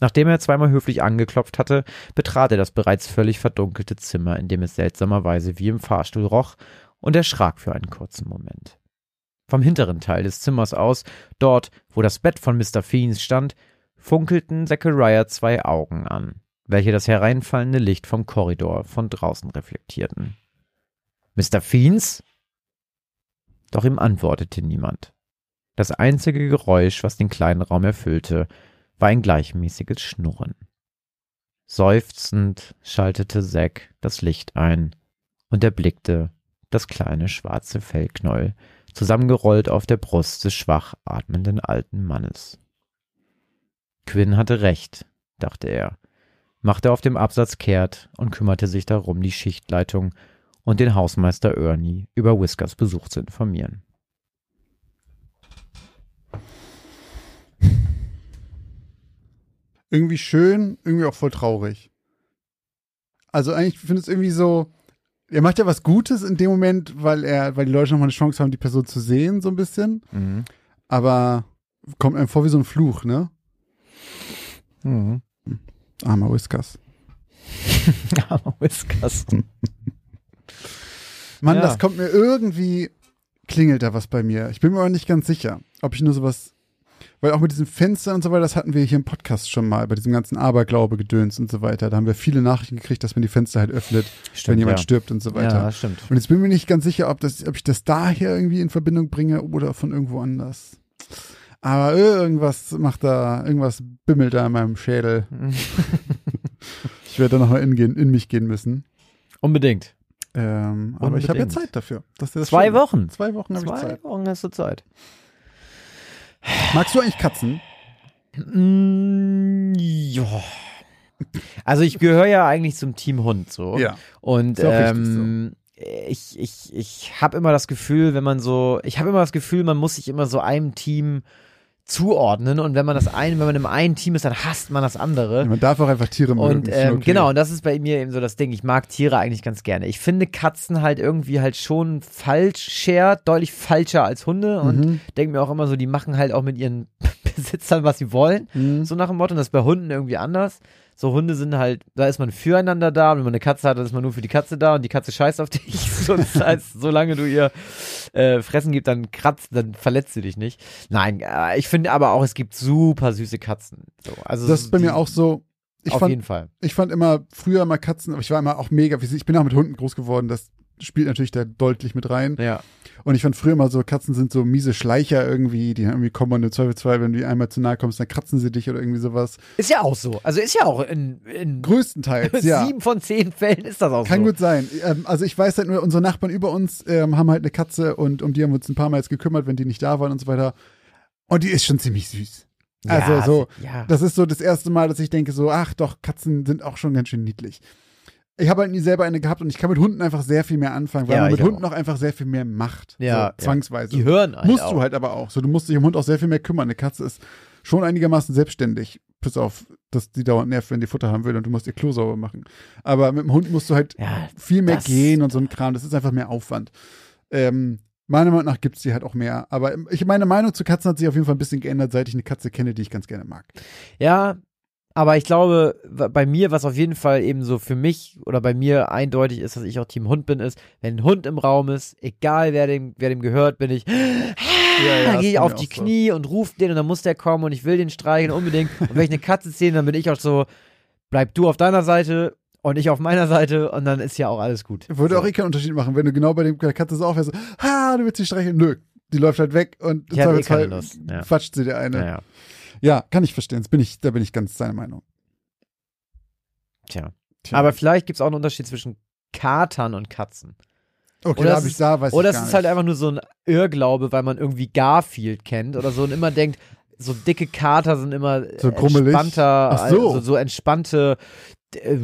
Nachdem er zweimal höflich angeklopft hatte, betrat er das bereits völlig verdunkelte Zimmer, in dem es seltsamerweise wie im Fahrstuhl roch und erschrak für einen kurzen Moment. Vom hinteren Teil des Zimmers aus, dort, wo das Bett von Mr. Fiends stand, funkelten Zachariah zwei Augen an, welche das hereinfallende Licht vom Korridor von draußen reflektierten. Mr. Fiends? Doch ihm antwortete niemand. Das einzige Geräusch, was den kleinen Raum erfüllte, war ein gleichmäßiges Schnurren. Seufzend schaltete Zack das Licht ein und erblickte das kleine schwarze Fellknäuel, zusammengerollt auf der Brust des schwach atmenden alten Mannes. Quinn hatte recht, dachte er, machte auf dem Absatz kehrt und kümmerte sich darum, die Schichtleitung und den Hausmeister Ernie über Whiskers Besuch zu informieren. Irgendwie schön, irgendwie auch voll traurig. Also eigentlich finde ich es irgendwie so, er macht ja was Gutes in dem Moment, weil er, weil die Leute nochmal eine Chance haben, die Person zu sehen, so ein bisschen. Mhm. Aber kommt einem vor wie so ein Fluch, ne? Mhm. Armer Whiskers. Aber Whiskers. Mann, Ja. das kommt mir irgendwie, klingelt da was bei mir. Ich bin mir aber nicht ganz sicher, ob ich nur sowas, weil auch mit diesen Fenstern und so weiter, das hatten wir hier im Podcast schon mal, bei diesem ganzen Aberglaube-Gedöns und so weiter. Da haben wir viele Nachrichten gekriegt, dass man die Fenster halt öffnet, wenn jemand ja. stirbt und so weiter. Ja, stimmt. Und jetzt bin ich mir nicht ganz sicher, ob, das, ob ich das daher irgendwie in Verbindung bringe oder von irgendwo anders. Aber irgendwas macht da, irgendwas bimmelt da in meinem Schädel. Ich werde da nochmal in, gehen- in mich gehen müssen. Unbedingt. Ähm, aber ich habe ja Unbedingt. Zeit dafür. Das ist das Zwei Schöne. Wochen. Zwei Wochen habe ich Zwei Zeit. Wochen hast du Zeit. Magst du eigentlich Katzen? Mm, ja. Also ich gehöre ja eigentlich zum Team Hund so. Und auch richtig ähm, ich, ich, ich habe immer das Gefühl, wenn man so, ich habe immer das Gefühl, man muss sich immer so einem Team zuordnen und wenn man das eine, wenn man im einen Team ist, dann hasst man das andere. Man darf auch einfach Tiere mögen. Und ähm, okay. genau, und das ist bei mir eben so das Ding. Ich mag Tiere eigentlich ganz gerne. Ich finde Katzen halt irgendwie halt schon falsch shared, deutlich falscher als Hunde und Mhm. denke mir auch immer so, die machen halt auch mit ihren Besitzern, was sie wollen. Mhm. So nach dem Motto. Und das ist bei Hunden irgendwie anders. So Hunde sind halt, da ist man füreinander da. Und wenn man eine Katze hat, dann ist man nur für die Katze da und die Katze scheißt auf dich. So, das heißt, solange du ihr äh, Fressen gibst, dann kratzt, dann verletzt sie dich nicht. Nein, äh, ich finde aber auch, es gibt super süße Katzen. So, also Das ist bei die- mir auch so. Ich auf fand, jeden Fall. ich fand immer früher mal Katzen, aber ich war immer auch mega, ich bin auch mit Hunden groß geworden, das spielt natürlich da deutlich mit rein. Ja. Und ich fand früher mal so, Katzen sind so miese Schleicher irgendwie, die irgendwie kommen und im Zweifelsfall, wenn du einmal zu nahe kommst, dann kratzen sie dich oder irgendwie sowas. Ist ja auch so. Also ist ja auch in, in Größtenteils, ja. sieben von zehn Fällen ist das auch Kann so. gut sein. Ähm, also ich weiß halt nur, unsere Nachbarn über uns ähm, haben halt eine Katze und um die haben wir uns ein paar Mal jetzt gekümmert, wenn die nicht da waren und so weiter. Und die ist schon ziemlich süß. Also ja, so, Ja. das ist so das erste Mal, dass ich denke so, ach doch, Katzen sind auch schon ganz schön niedlich. Ich habe halt nie selber eine gehabt und ich kann mit Hunden einfach sehr viel mehr anfangen, weil Ja, man mit Hunden auch einfach sehr viel mehr macht. Ja, so, zwangsweise. die hören halt Musst auch. du halt aber auch. So, du musst dich um Hund auch sehr viel mehr kümmern. Eine Katze ist schon einigermaßen selbstständig. Bis auf, dass die dauernd nervt, wenn die Futter haben will und du musst ihr Klo sauber machen. Aber mit dem Hund musst du halt Ja, viel mehr gehen und so ein Kram. Das ist einfach mehr Aufwand. Ähm, meiner Meinung nach gibt es die halt auch mehr. Aber ich, meine Meinung zu Katzen hat sich auf jeden Fall ein bisschen geändert, seit ich eine Katze kenne, die ich ganz gerne mag. Ja, aber ich glaube, bei mir, was auf jeden Fall eben so für mich oder bei mir eindeutig ist, dass ich auch Team Hund bin, ist, wenn ein Hund im Raum ist, egal wer dem, wer dem gehört, bin ich, ja, dann ist gehe ich auf die auch so. Knie und rufe den und dann muss der kommen und ich will den streicheln unbedingt. Und wenn ich eine Katze sehe, dann bin ich auch so, bleib du auf deiner Seite und ich auf meiner Seite und dann ist ja auch alles gut. Würde so. auch eh keinen Unterschied machen, wenn du genau bei dem Katze so aufhörst, ha, du willst sie streicheln. Nö. Die läuft halt weg und im eh Zweifelsfall Lust, ja. quatscht sie dir eine. Naja, Ja, kann ich verstehen. Bin ich, da bin ich ganz seiner Meinung. tja. Tja. Aber vielleicht gibt es auch einen Unterschied zwischen Katern und Katzen. okay, oder es ich ist- da, weiß Oder ich es ist halt nicht. einfach nur so ein Irrglaube, weil man irgendwie Garfield kennt oder so und immer denkt, so dicke Kater sind immer So entspannter, so. also so entspannte äh,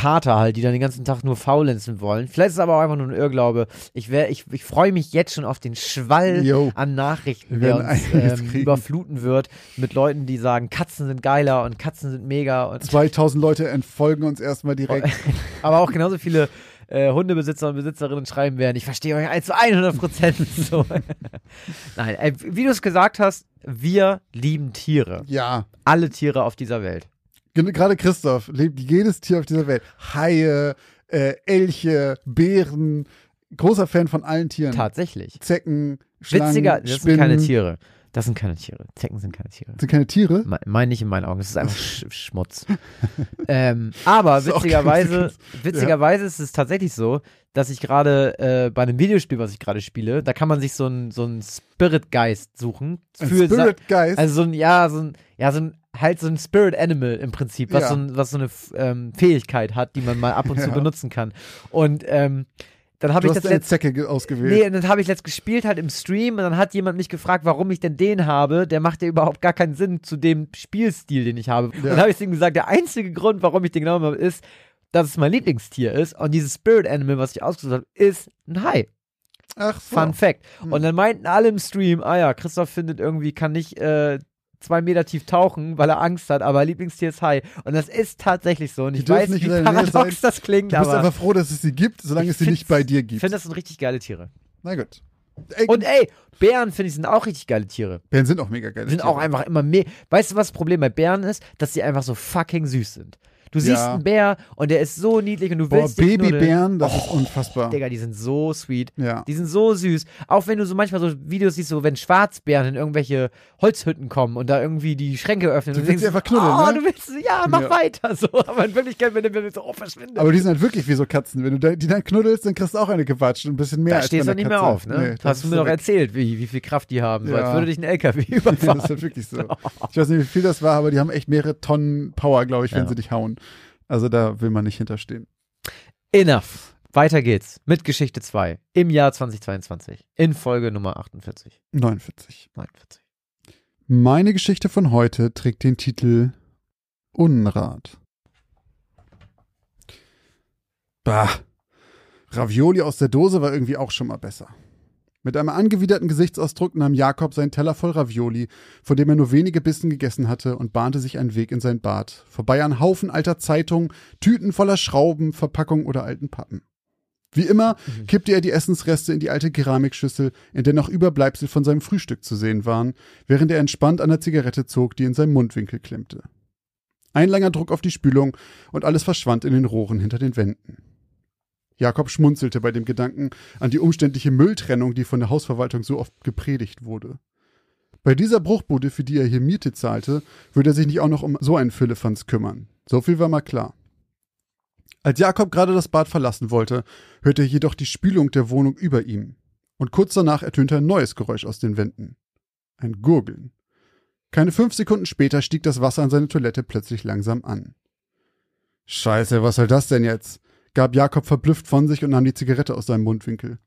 Kater halt, die dann den ganzen Tag nur faulenzen wollen. Vielleicht ist es aber auch einfach nur ein Irrglaube. Ich, wär, ich, ich freue mich jetzt schon auf den Schwall Yo. an Nachrichten, der uns ähm, überfluten wird mit Leuten, die sagen, Katzen sind geiler und Katzen sind mega. Und 2000 Leute entfolgen uns erstmal direkt. aber auch genauso viele äh, Hundebesitzer und Besitzerinnen schreiben werden, ich verstehe euch zu 100 Prozent. So. Nein, äh, wie du es gesagt hast, wir lieben Tiere. Ja, Alle Tiere auf dieser Welt. Gerade Christoph lebt jedes Tier auf dieser Welt. Haie, äh, Elche, Bären. Großer Fan von allen Tieren. Tatsächlich. Zecken, Schlangen, Witziger, das Spinnen. sind keine Tiere. Das sind keine Tiere. Zecken sind keine Tiere. Sind keine Tiere? Me- Mein nicht in meinen Augen, das ist einfach Sch Schmutz. ähm, aber witzigerweise, witzigerweise ist es tatsächlich so, dass ich gerade äh, bei einem Videospiel, was ich gerade spiele, da kann man sich so einen so einen Spirit-Geist suchen. Ein für Sa- Spirit Geist. Also so ein, ja, so ein, ja, so ein, halt so ein Spirit Animal im Prinzip, was, Ja. so, ein, was so eine ähm, Fähigkeit hat, die man mal ab und zu Ja. benutzen kann. Und ähm, dann habe ich das letzte. Zecke ge- ausgewählt. Nee, und dann habe ich letzt gespielt halt im Stream und dann hat jemand mich gefragt, warum ich denn den habe. Der macht ja überhaupt gar keinen Sinn zu dem Spielstil, den ich habe. Und Ja. dann habe ich ihm gesagt, der einzige Grund, warum ich den genommen habe, ist, dass es mein Lieblingstier ist. Und dieses Spirit Animal, was ich ausgesucht habe, ist ein Hai. Ach so. Fun Fact. Hm. Und dann meinten alle im Stream, ah ja, Christoph findet irgendwie, kann nicht äh, zwei Meter tief tauchen, weil er Angst hat, aber Lieblingstier ist Hai. Und das ist tatsächlich so. Und ich weiß, nicht wie paradox sein. das klingt, Du bist aber einfach froh, dass es sie gibt, solange ich es sie nicht bei dir ich gibt. finde, das sind richtig geile Tiere. Na gut. Ey, Und ey, Bären, finde ich, sind auch richtig geile Tiere. Bären sind auch mega geil. Die sind auch einfach immer mehr. Weißt du, was das Problem bei Bären ist? Dass sie einfach so fucking süß sind. Du siehst Ja. einen Bär und der ist so niedlich und du Boah, willst knuddeln. Babybären, das ist unfassbar. Digga, die sind so sweet. Ja. Die sind so süß. Auch wenn du so manchmal so Videos siehst, so wenn Schwarzbären in irgendwelche Holzhütten kommen und da irgendwie die Schränke öffnen. Du und willst denkst, einfach knuddeln, oh, ne? du willst, ja, mach Ja. weiter. So. Aber in Wirklichkeit, wenn der so, oh, verschwinde. Aber die sind halt wirklich wie so Katzen. Wenn du die dann knuddelst, dann kriegst du auch eine gewatscht. Ein bisschen mehr da als stehst du nicht mehr auf, ne? Nee, Hast du mir doch erzählt, wie, wie viel Kraft die haben. So, Ja. als würde dich ein LKW überfahren. das ist halt wirklich so. Ich weiß nicht, wie viel das war, aber die haben echt mehrere Tonnen Power, glaube ich, wenn sie dich hauen. Also da will man nicht hinterstehen. Enough. Weiter geht's mit Geschichte 2 im Jahr 2022 in Folge Nummer 48. 49. 49. Meine Geschichte von heute trägt den Titel Unrat. Bah. Ravioli aus der Dose war irgendwie auch schon mal besser. Mit einem angewiderten Gesichtsausdruck nahm Jakob seinen Teller voll Ravioli, von dem er nur wenige Bissen gegessen hatte, und bahnte sich einen Weg in sein Bad, vorbei an Haufen alter Zeitungen, Tüten voller Schrauben, Verpackungen oder alten Pappen. Wie immer kippte er die Essensreste in die alte Keramikschüssel, in der noch Überbleibsel von seinem Frühstück zu sehen waren, während er entspannt an der Zigarette zog, die in seinem Mundwinkel klemmte. Ein langer Druck auf die Spülung und alles verschwand in den Rohren hinter den Wänden. Jakob schmunzelte bei dem Gedanken an die umständliche Mülltrennung, die von der Hausverwaltung so oft gepredigt wurde. Bei dieser Bruchbude, für die er hier Miete zahlte, würde er sich nicht auch noch um so einen Füllefanz kümmern. So viel war mal klar. Als Jakob gerade das Bad verlassen wollte, hörte er jedoch die Spülung der Wohnung über ihm. Und kurz danach ertönte ein neues Geräusch aus den Wänden. Ein Gurgeln. Keine fünf Sekunden später stieg das Wasser an seine Toilette plötzlich langsam an. Scheiße, was soll das denn jetzt? Gab Jakob verblüfft von sich und nahm die Zigarette aus seinem Mundwinkel.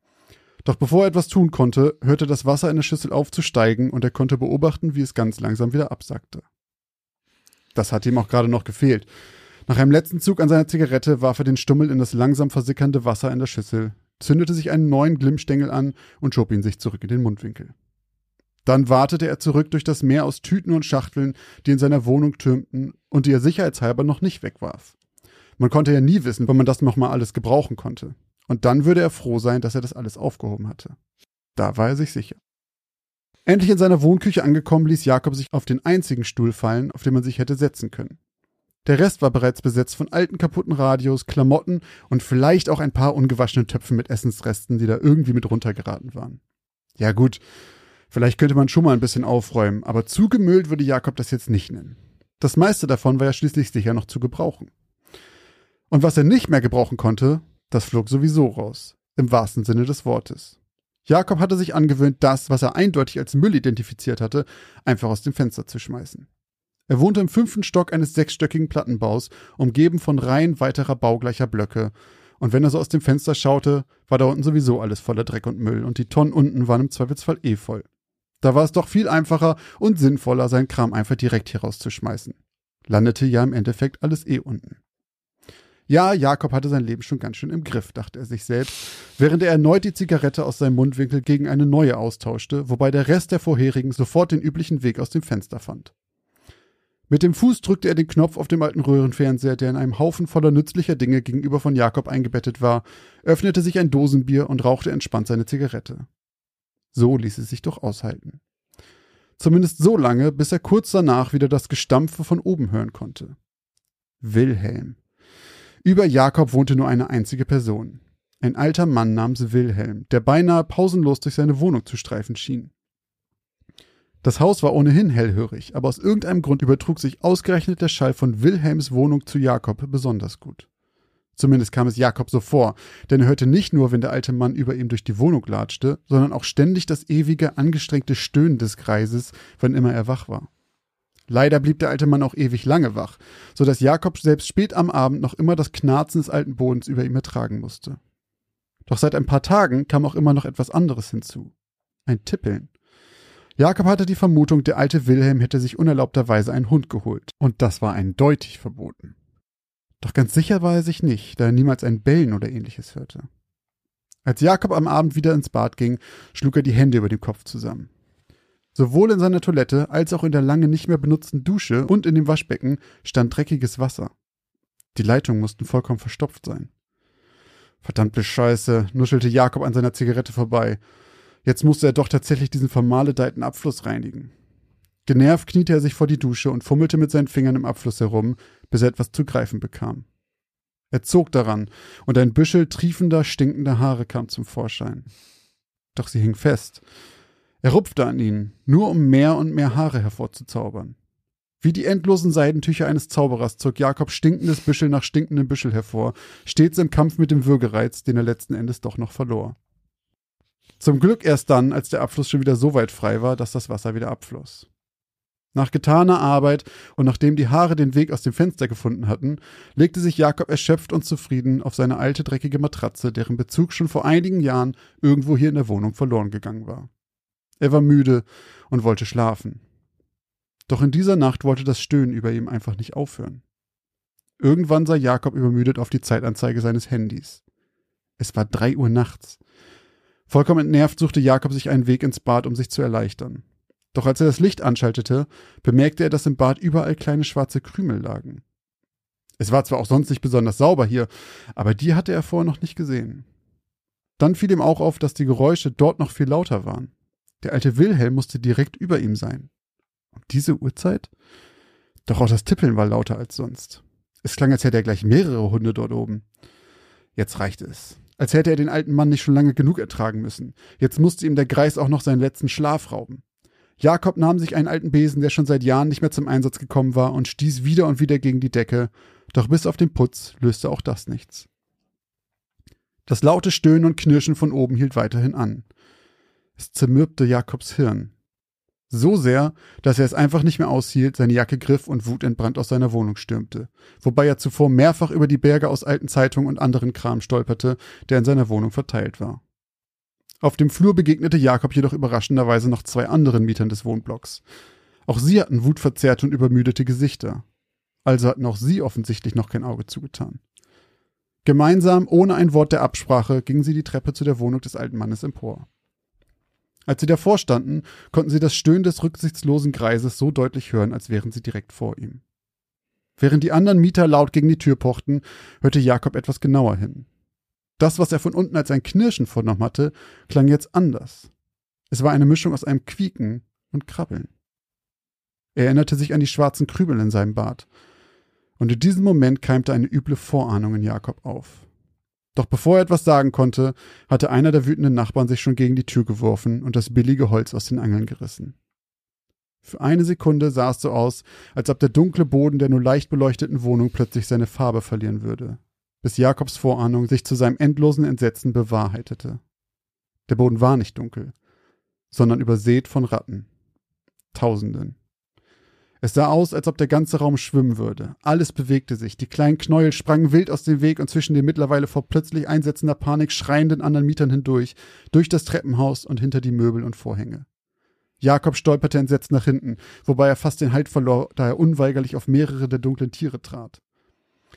Doch bevor er etwas tun konnte, hörte das Wasser in der Schüssel auf zu steigen und er konnte beobachten, wie es ganz langsam wieder absackte. Das hatte ihm auch gerade noch gefehlt. Nach einem letzten Zug an seiner Zigarette warf er den Stummel in das langsam versickernde Wasser in der Schüssel, zündete sich einen neuen Glimmstängel an und schob ihn sich zurück in den Mundwinkel. Dann wartete er zurück durch das Meer aus Tüten und Schachteln, die in seiner Wohnung türmten und die er sicherheitshalber noch nicht wegwarf. Man konnte ja nie wissen, wann man das nochmal alles gebrauchen konnte. Und dann würde er froh sein, dass er das alles aufgehoben hatte. Da war er sich sicher. Endlich in seiner Wohnküche angekommen, ließ Jakob sich auf den einzigen Stuhl fallen, auf den man sich hätte setzen können. Der Rest war bereits besetzt von alten kaputten Radios, Klamotten und vielleicht auch ein paar ungewaschenen Töpfen mit Essensresten, die da irgendwie mit runtergeraten waren. Ja gut, vielleicht könnte man schon mal ein bisschen aufräumen, aber zugemüllt würde Jakob das jetzt nicht nennen. Das meiste davon war ja schließlich sicher noch zu gebrauchen. Und was er nicht mehr gebrauchen konnte, das flog sowieso raus. Im wahrsten Sinne des Wortes. Jakob hatte sich angewöhnt, das, was er eindeutig als Müll identifiziert hatte, einfach aus dem Fenster zu schmeißen. Er wohnte im fünften Stock eines sechsstöckigen Plattenbaus, umgeben von Reihen weiterer baugleicher Blöcke. Und wenn er so aus dem Fenster schaute, war da unten sowieso alles voller Dreck und Müll und die Tonnen unten waren im Zweifelsfall eh voll. Da war es doch viel einfacher und sinnvoller, seinen Kram einfach direkt hier rauszuschmeißen. Landete ja im Endeffekt alles eh unten. Ja, Jakob hatte sein Leben schon ganz schön im Griff, dachte er sich selbst, während er erneut die Zigarette aus seinem Mundwinkel gegen eine neue austauschte, wobei der Rest der vorherigen sofort den üblichen Weg aus dem Fenster fand. Mit dem Fuß drückte er den Knopf auf dem alten Röhrenfernseher, der in einem Haufen voller nützlicher Dinge gegenüber von Jakob eingebettet war, öffnete sich ein Dosenbier und rauchte entspannt seine Zigarette. So ließ es sich doch aushalten. Zumindest so lange, bis er kurz danach wieder das Gestampfe von oben hören konnte. Wilhelm. Über Jakob wohnte nur eine einzige Person. Ein alter Mann namens Wilhelm, der beinahe pausenlos durch seine Wohnung zu streifen schien. Das Haus war ohnehin hellhörig, aber aus irgendeinem Grund übertrug sich ausgerechnet der Schall von Wilhelms Wohnung zu Jakob besonders gut. Zumindest kam es Jakob so vor, denn er hörte nicht nur, wenn der alte Mann über ihm durch die Wohnung latschte, sondern auch ständig das ewige, angestrengte Stöhnen des Greises, wann immer er wach war. Leider blieb der alte Mann auch ewig lange wach, so dass Jakob selbst spät am Abend noch immer das Knarzen des alten Bodens über ihm ertragen musste. Doch seit ein paar Tagen kam auch immer noch etwas anderes hinzu. Ein Tippeln. Jakob hatte die Vermutung, der alte Wilhelm hätte sich unerlaubterweise einen Hund geholt, und das war eindeutig verboten. Doch ganz sicher war er sich nicht, da er niemals ein Bellen oder ähnliches hörte. Als Jakob am Abend wieder ins Bad ging, schlug er die Hände über dem Kopf zusammen. Sowohl in seiner Toilette als auch in der lange nicht mehr benutzten Dusche und in dem Waschbecken stand dreckiges Wasser. Die Leitungen mussten vollkommen verstopft sein. Verdammte Scheiße, nuschelte Jakob an seiner Zigarette vorbei. Jetzt musste er doch tatsächlich diesen vermaledeiten Abfluss reinigen. Genervt kniete er sich vor die Dusche und fummelte mit seinen Fingern im Abfluss herum, bis er etwas zu greifen bekam. Er zog daran, und ein Büschel triefender, stinkender Haare kam zum Vorschein. Doch sie hing fest, er rupfte an ihnen, nur um mehr und mehr Haare hervorzuzaubern. Wie die endlosen Seidentücher eines Zauberers zog Jakob stinkendes Büschel nach stinkendem Büschel hervor, stets im Kampf mit dem Würgereiz, den er letzten Endes doch noch verlor. Zum Glück erst dann, als der Abfluss schon wieder so weit frei war, dass das Wasser wieder abfloss. Nach getaner Arbeit und nachdem die Haare den Weg aus dem Fenster gefunden hatten, legte sich Jakob erschöpft und zufrieden auf seine alte dreckige Matratze, deren Bezug schon vor einigen Jahren irgendwo hier in der Wohnung verloren gegangen war. Er war müde und wollte schlafen. Doch in dieser Nacht wollte das Stöhnen über ihm einfach nicht aufhören. Irgendwann sah Jakob übermüdet auf die Zeitanzeige seines Handys. Es war drei Uhr nachts. Vollkommen entnervt suchte Jakob sich einen Weg ins Bad, um sich zu erleichtern. Doch als er das Licht anschaltete, bemerkte er, dass im Bad überall kleine schwarze Krümel lagen. Es war zwar auch sonst nicht besonders sauber hier, aber die hatte er vorher noch nicht gesehen. Dann fiel ihm auch auf, dass die Geräusche dort noch viel lauter waren. Der alte Wilhelm musste direkt über ihm sein. Und diese Uhrzeit? Doch auch das Tippeln war lauter als sonst. Es klang, als hätte er gleich mehrere Hunde dort oben. Jetzt reichte es. Als hätte er den alten Mann nicht schon lange genug ertragen müssen. Jetzt musste ihm der Greis auch noch seinen letzten Schlaf rauben. Jakob nahm sich einen alten Besen, der schon seit Jahren nicht mehr zum Einsatz gekommen war, und stieß wieder und wieder gegen die Decke, doch bis auf den Putz löste auch das nichts. Das laute Stöhnen und Knirschen von oben hielt weiterhin an. Es zermürbte Jakobs Hirn. So sehr, dass er es einfach nicht mehr aushielt, seine Jacke griff und wutentbrannt aus seiner Wohnung stürmte, wobei er zuvor mehrfach über die Berge aus alten Zeitungen und anderen Kram stolperte, der in seiner Wohnung verteilt war. Auf dem Flur begegnete Jakob jedoch überraschenderweise noch zwei anderen Mietern des Wohnblocks. Auch sie hatten wutverzerrte und übermüdete Gesichter. Also hatten auch sie offensichtlich noch kein Auge zugetan. Gemeinsam, ohne ein Wort der Absprache, gingen sie die Treppe zu der Wohnung des alten Mannes empor. Als sie davor standen, konnten sie das Stöhnen des rücksichtslosen Greises so deutlich hören, als wären sie direkt vor ihm. Während die anderen Mieter laut gegen die Tür pochten, hörte Jakob etwas genauer hin. Das, was er von unten als ein Knirschen vorgenommen hatte, klang jetzt anders. Es war eine Mischung aus einem Quieken und Krabbeln. Er erinnerte sich an die schwarzen Krübel in seinem Bart. Und in diesem Moment keimte eine üble Vorahnung in Jakob auf. Doch bevor er etwas sagen konnte, hatte einer der wütenden Nachbarn sich schon gegen die Tür geworfen und das billige Holz aus den Angeln gerissen. Für eine Sekunde sah es so aus, als ob der dunkle Boden der nur leicht beleuchteten Wohnung plötzlich seine Farbe verlieren würde, bis Jakobs Vorahnung sich zu seinem endlosen Entsetzen bewahrheitete. Der Boden war nicht dunkel, sondern übersät von Ratten. Tausenden. Es sah aus, als ob der ganze Raum schwimmen würde. Alles bewegte sich. Die kleinen Knäuel sprangen wild aus dem Weg und zwischen den mittlerweile vor plötzlich einsetzender Panik schreienden anderen Mietern hindurch, durch das Treppenhaus und hinter die Möbel und Vorhänge. Jakob stolperte entsetzt nach hinten, wobei er fast den Halt verlor, da er unweigerlich auf mehrere der dunklen Tiere trat.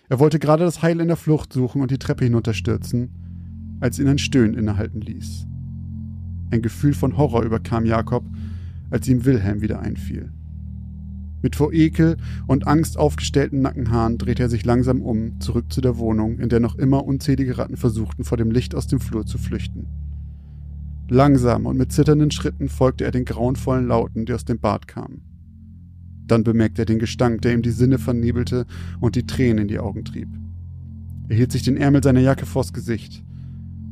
Er wollte gerade das Heil in der Flucht suchen und die Treppe hinunterstürzen, als ihn ein Stöhnen innehalten ließ. Ein Gefühl von Horror überkam Jakob, als ihm Wilhelm wieder einfiel. Mit vor Ekel und Angst aufgestellten Nackenhaaren drehte er sich langsam um, zurück zu der Wohnung, in der noch immer unzählige Ratten versuchten, vor dem Licht aus dem Flur zu flüchten. Langsam und mit zitternden Schritten folgte er den grauenvollen Lauten, die aus dem Bad kamen. Dann bemerkte er den Gestank, der ihm die Sinne vernebelte und die Tränen in die Augen trieb. Er hielt sich den Ärmel seiner Jacke vors Gesicht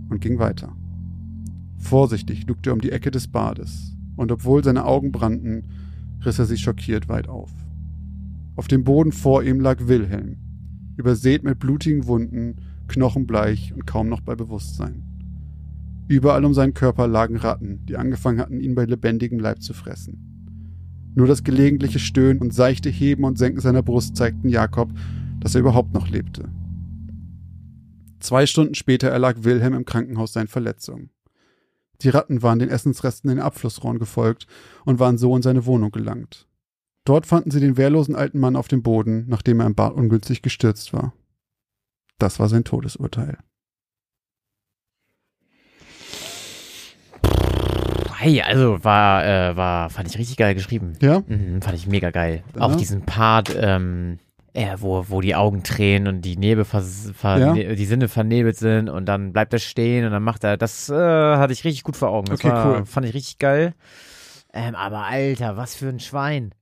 und ging weiter. Vorsichtig lugte er um die Ecke des Bades, und obwohl seine Augen brannten, riss er sich schockiert weit auf. Auf dem Boden vor ihm lag Wilhelm, übersät mit blutigen Wunden, knochenbleich und kaum noch bei Bewusstsein. Überall um seinen Körper lagen Ratten, die angefangen hatten, ihn bei lebendigem Leib zu fressen. Nur das gelegentliche Stöhnen und seichte Heben und Senken seiner Brust zeigten Jakob, dass er überhaupt noch lebte. Zwei Stunden später erlag Wilhelm im Krankenhaus seinen Verletzungen. Die Ratten waren den Essensresten in den Abflussrohren gefolgt und waren so in seine Wohnung gelangt. Dort fanden sie den wehrlosen alten Mann auf dem Boden, nachdem er im Bad ungünstig gestürzt war. Das war sein Todesurteil. Hey, also war, äh, war, fand ich richtig geil geschrieben. Ja? Mhm, fand ich mega geil. Ja. Auch diesen Part, ähm, äh, wo, wo die Augen tränen und die Nebel Ja. die Sinne vernebelt sind und dann bleibt er stehen und dann macht er, das äh, hatte ich richtig gut vor Augen. Das Okay, war, cool. Fand ich richtig geil. Ähm, aber Alter, was für ein Schwein.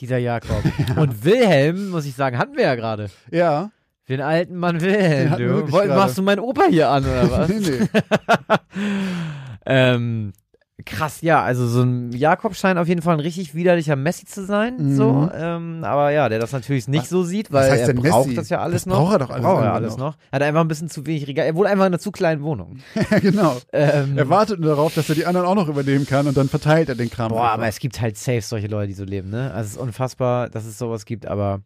Dieser Jakob. Und Wilhelm, muss ich sagen, hatten wir ja gerade. Ja. Den alten Mann Wilhelm, du. Machst du meinen Opa hier an, oder was? nee, nee. ähm, krass, ja, also so ein Jakob scheint auf jeden Fall ein richtig widerlicher Messi zu sein, Mhm. so, ähm, aber ja, der das natürlich nicht Was- so sieht, weil er braucht Messi? das ja alles Das noch. braucht er doch alles Braucht er alles noch. noch. Er hat einfach ein bisschen zu wenig Regal, er wohnt einfach in einer zu kleinen Wohnung. Ja, genau. Ähm, Er wartet nur darauf, dass er die anderen auch noch übernehmen kann und dann verteilt er den Kram. Boah, einfach. aber es gibt halt safe solche Leute, die so leben, ne? Also es ist unfassbar, dass es sowas gibt, aber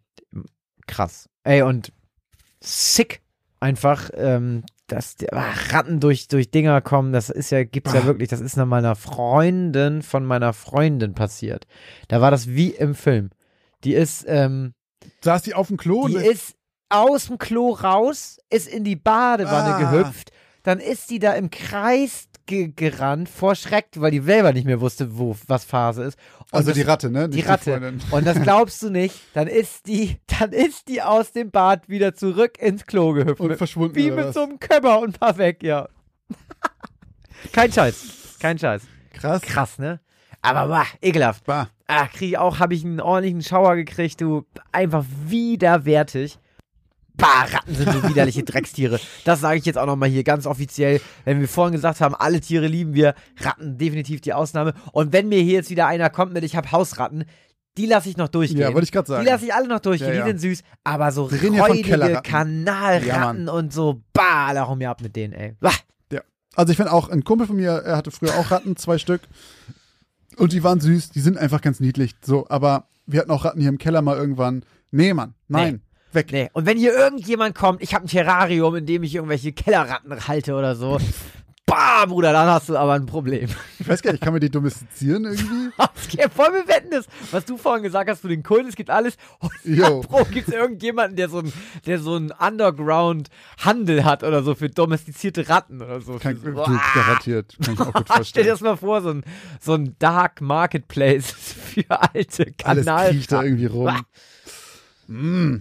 krass. Ey, und sick einfach, ähm, dass die, ach, Ratten durch, durch Dinger kommen, das ist ja, gibt's ja Ah. wirklich, das ist nach meiner Freundin von meiner Freundin passiert. Da war das wie im Film. Die ist, ähm, Saß die auf dem Klo? die ist aus dem Klo raus, ist in die Badewanne Ah. gehüpft, dann ist die da im Kreis ge gerannt, vor Schreck, weil die selber nicht mehr wusste, wo was Phase ist. Und also das, die Ratte, ne? die Nicht Ratte. Freundin. Und das glaubst du nicht, dann ist die, dann ist die aus dem Bad wieder zurück ins Klo gehüpft. Und verschwunden. wie mit so einem Kömmer und war weg, ja. Kein Scheiß. Kein Scheiß. Krass. Krass, ne? Aber bah, ekelhaft. Bah. Ah, krieg ich auch, habe ich einen ordentlichen Schauer gekriegt, du. Einfach widerwärtig. Bah, Ratten sind so widerliche Dreckstiere. Das sage ich jetzt auch nochmal hier ganz offiziell. Wenn wir vorhin gesagt haben, alle Tiere lieben wir, Ratten definitiv die Ausnahme. Und wenn mir hier jetzt wieder einer kommt mit, ich habe Hausratten, die lasse ich noch durchgehen. Ja, wollte ich gerade sagen. Die lasse ich alle noch durchgehen, Ja, ja. die sind süß. Aber so räudige. Kanalratten Ja, und so, bah, da hau mir ab mit denen, ey. Bah. Ja. Also ich finde auch, ein Kumpel von mir, er hatte früher auch Ratten, zwei Stück. Und die waren süß, die sind einfach ganz niedlich. So, aber wir hatten auch Ratten hier im Keller mal irgendwann. Nee, Mann, nein. Weg. Nee, und wenn hier irgendjemand kommt, ich habe ein Terrarium, in dem ich irgendwelche Kellerratten halte oder so. Bah, Bruder, dann hast du aber ein Problem. Ich weiß gar nicht, kann man die domestizieren irgendwie? Voll wir wetten das, was du vorhin gesagt hast, für den Kult, es gibt alles. Jo. Pro gibt es irgendjemanden, der so ein, der so ein Underground-Handel hat oder so für domestizierte Ratten oder so. Kann, du, so Boah. garantiert. Kann ich auch gut Stell dir vorstellen. das mal vor, so ein, so ein Dark Marketplace für alte Alles Kanal. kriecht da irgendwie rum. Mm.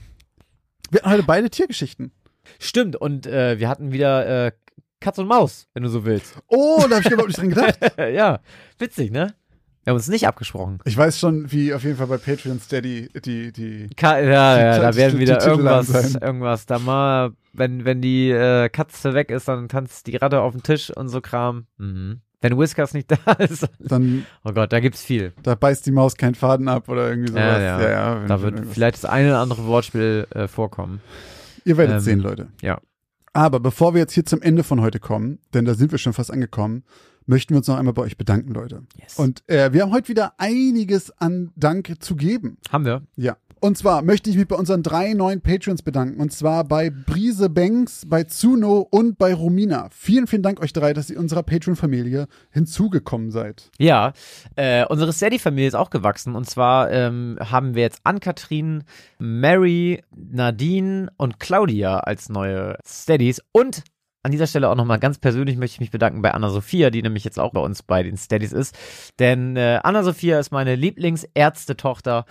Wir hatten heute beide Tiergeschichten. Stimmt, und äh, wir hatten wieder äh, Katz und Maus, wenn du so willst. Oh, da habe ich überhaupt nicht dran gedacht. ja, witzig, ne? Wir haben uns nicht abgesprochen. Ich weiß schon, wie auf jeden Fall bei Patreon Steady die, die Ka ja, ja, Die- da die- werden die wieder irgendwas, irgendwas. Da mal, wenn, wenn die äh, Katze weg ist, dann tanzt die Ratte auf dem Tisch und so Kram. Mhm. Wenn Whiskers nicht da ist, dann, oh Gott, da gibt's viel. da beißt die Maus keinen Faden ab oder irgendwie sowas. Ja, ja. wenn- Da wenn wird irgendwas- vielleicht das eine oder andere Wortspiel äh, vorkommen. Ihr werdet ähm, sehen, Leute. ja. Aber bevor wir jetzt hier zum Ende von heute kommen, denn da sind wir schon fast angekommen, möchten wir uns noch einmal bei euch bedanken, Leute. Yes. Und äh, wir haben heute wieder einiges an Dank zu geben. Haben wir? Ja. Und zwar möchte ich mich bei unseren drei neuen Patrons bedanken. Und zwar bei Brise Banks, bei Zuno und bei Romina. Vielen, vielen Dank euch drei, dass ihr unserer Patreon-Familie hinzugekommen seid. Ja, äh, unsere Steady-Familie ist auch gewachsen. Und zwar ähm, haben wir jetzt Ann-Kathrin, Mary, Nadine und Claudia als neue Steadies. Und an dieser Stelle auch nochmal ganz persönlich möchte ich mich bedanken bei Anna-Sophia, die nämlich jetzt auch bei uns bei den Steadies ist. Denn äh, Anna-Sophia ist meine Lieblingsärzte-Tochter.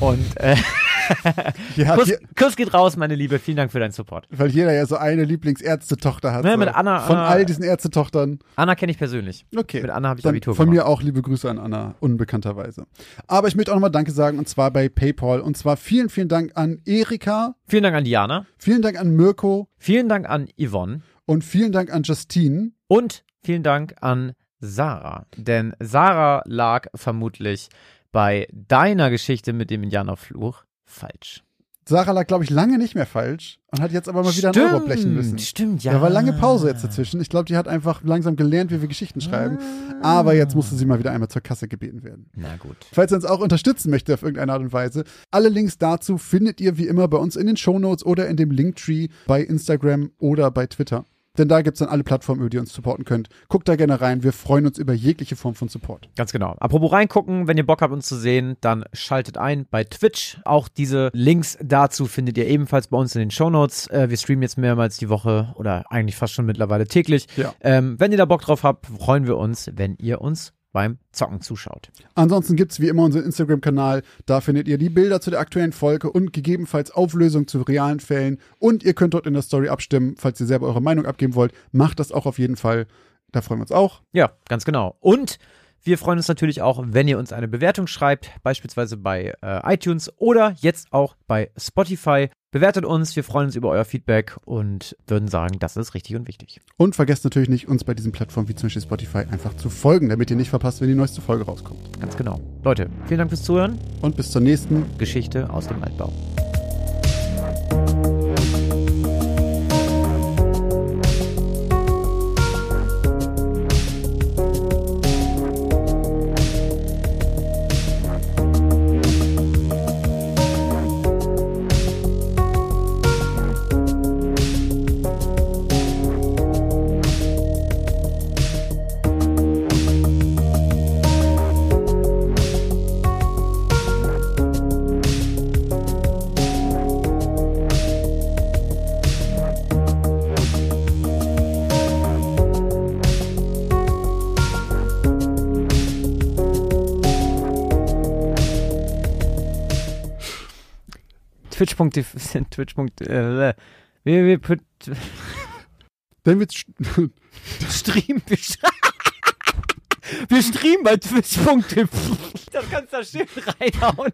Und äh, Ja, Kuss, Kuss geht raus, meine Liebe. Vielen Dank für deinen Support. weil jeder ja so eine Lieblingsärztetochter hat. Ne, mit Anna- Von Anna- all diesen Ärztetochtern. Anna kenne ich persönlich. Okay. Mit Anna habe ich Dann Abitur von gemacht. mir auch liebe Grüße an Anna, unbekannterweise. Aber ich möchte auch nochmal Danke sagen, und zwar bei PayPal. Und zwar vielen, vielen Dank an Erika, Vielen Dank an Diana. vielen Dank an Mirko Vielen Dank an Yvonne. Und vielen Dank an Justine. Und vielen Dank an Sarah. Denn Sarah lag vermutlich bei deiner Geschichte mit dem Indianerfluch falsch. Sarah lag, glaube ich, lange nicht mehr falsch und hat jetzt aber mal wieder einen Euro blechen müssen. Stimmt, ja. Da war lange Pause jetzt dazwischen. Ich glaube, die hat einfach langsam gelernt, wie wir Geschichten schreiben. Aber jetzt musste sie mal wieder einmal zur Kasse gebeten werden. Na gut. Falls ihr uns auch unterstützen möchtet auf irgendeine Art und Weise, alle Links dazu findet ihr wie immer bei uns in den Shownotes oder in dem Linktree bei Instagram oder bei Twitter. Denn da gibt es dann alle Plattformen, über die ihr uns supporten könnt. Guckt da gerne rein. Wir freuen uns über jegliche Form von Support. Ganz genau. Apropos reingucken, wenn ihr Bock habt, uns zu sehen, dann schaltet ein bei Twitch. Auch diese Links dazu findet ihr ebenfalls bei uns in den Shownotes. Äh, wir streamen jetzt mehrmals die Woche oder eigentlich fast schon mittlerweile täglich. Ja. Ähm, wenn ihr da Bock drauf habt, freuen wir uns, wenn ihr uns beim Zocken zuschaut. Ansonsten gibt's wie immer unseren Instagram-Kanal. Da findet ihr die Bilder zu der aktuellen Folge und gegebenenfalls Auflösungen zu realen Fällen. Und ihr könnt dort in der Story abstimmen, falls ihr selber eure Meinung abgeben wollt. Macht das auch auf jeden Fall. Da freuen wir uns auch. Ja, ganz genau. Und wir freuen uns natürlich auch, wenn ihr uns eine Bewertung schreibt, beispielsweise bei äh, iTunes oder jetzt auch bei Spotify. Bewertet uns, wir freuen uns über euer Feedback und würden sagen, das ist richtig und wichtig. Und vergesst natürlich nicht, uns bei diesen Plattformen wie zum Beispiel Spotify einfach zu folgen, damit ihr nicht verpasst, wenn die neueste Folge rauskommt. Ganz genau. Leute, vielen Dank fürs Zuhören. Und bis zur nächsten. Geschichte aus dem Altbau. Twitch.tv, Twitch. Äh, www. Dann wird's. Stream. Wir streamen bei twitch.tv. Das kannst du da schön reinhauen.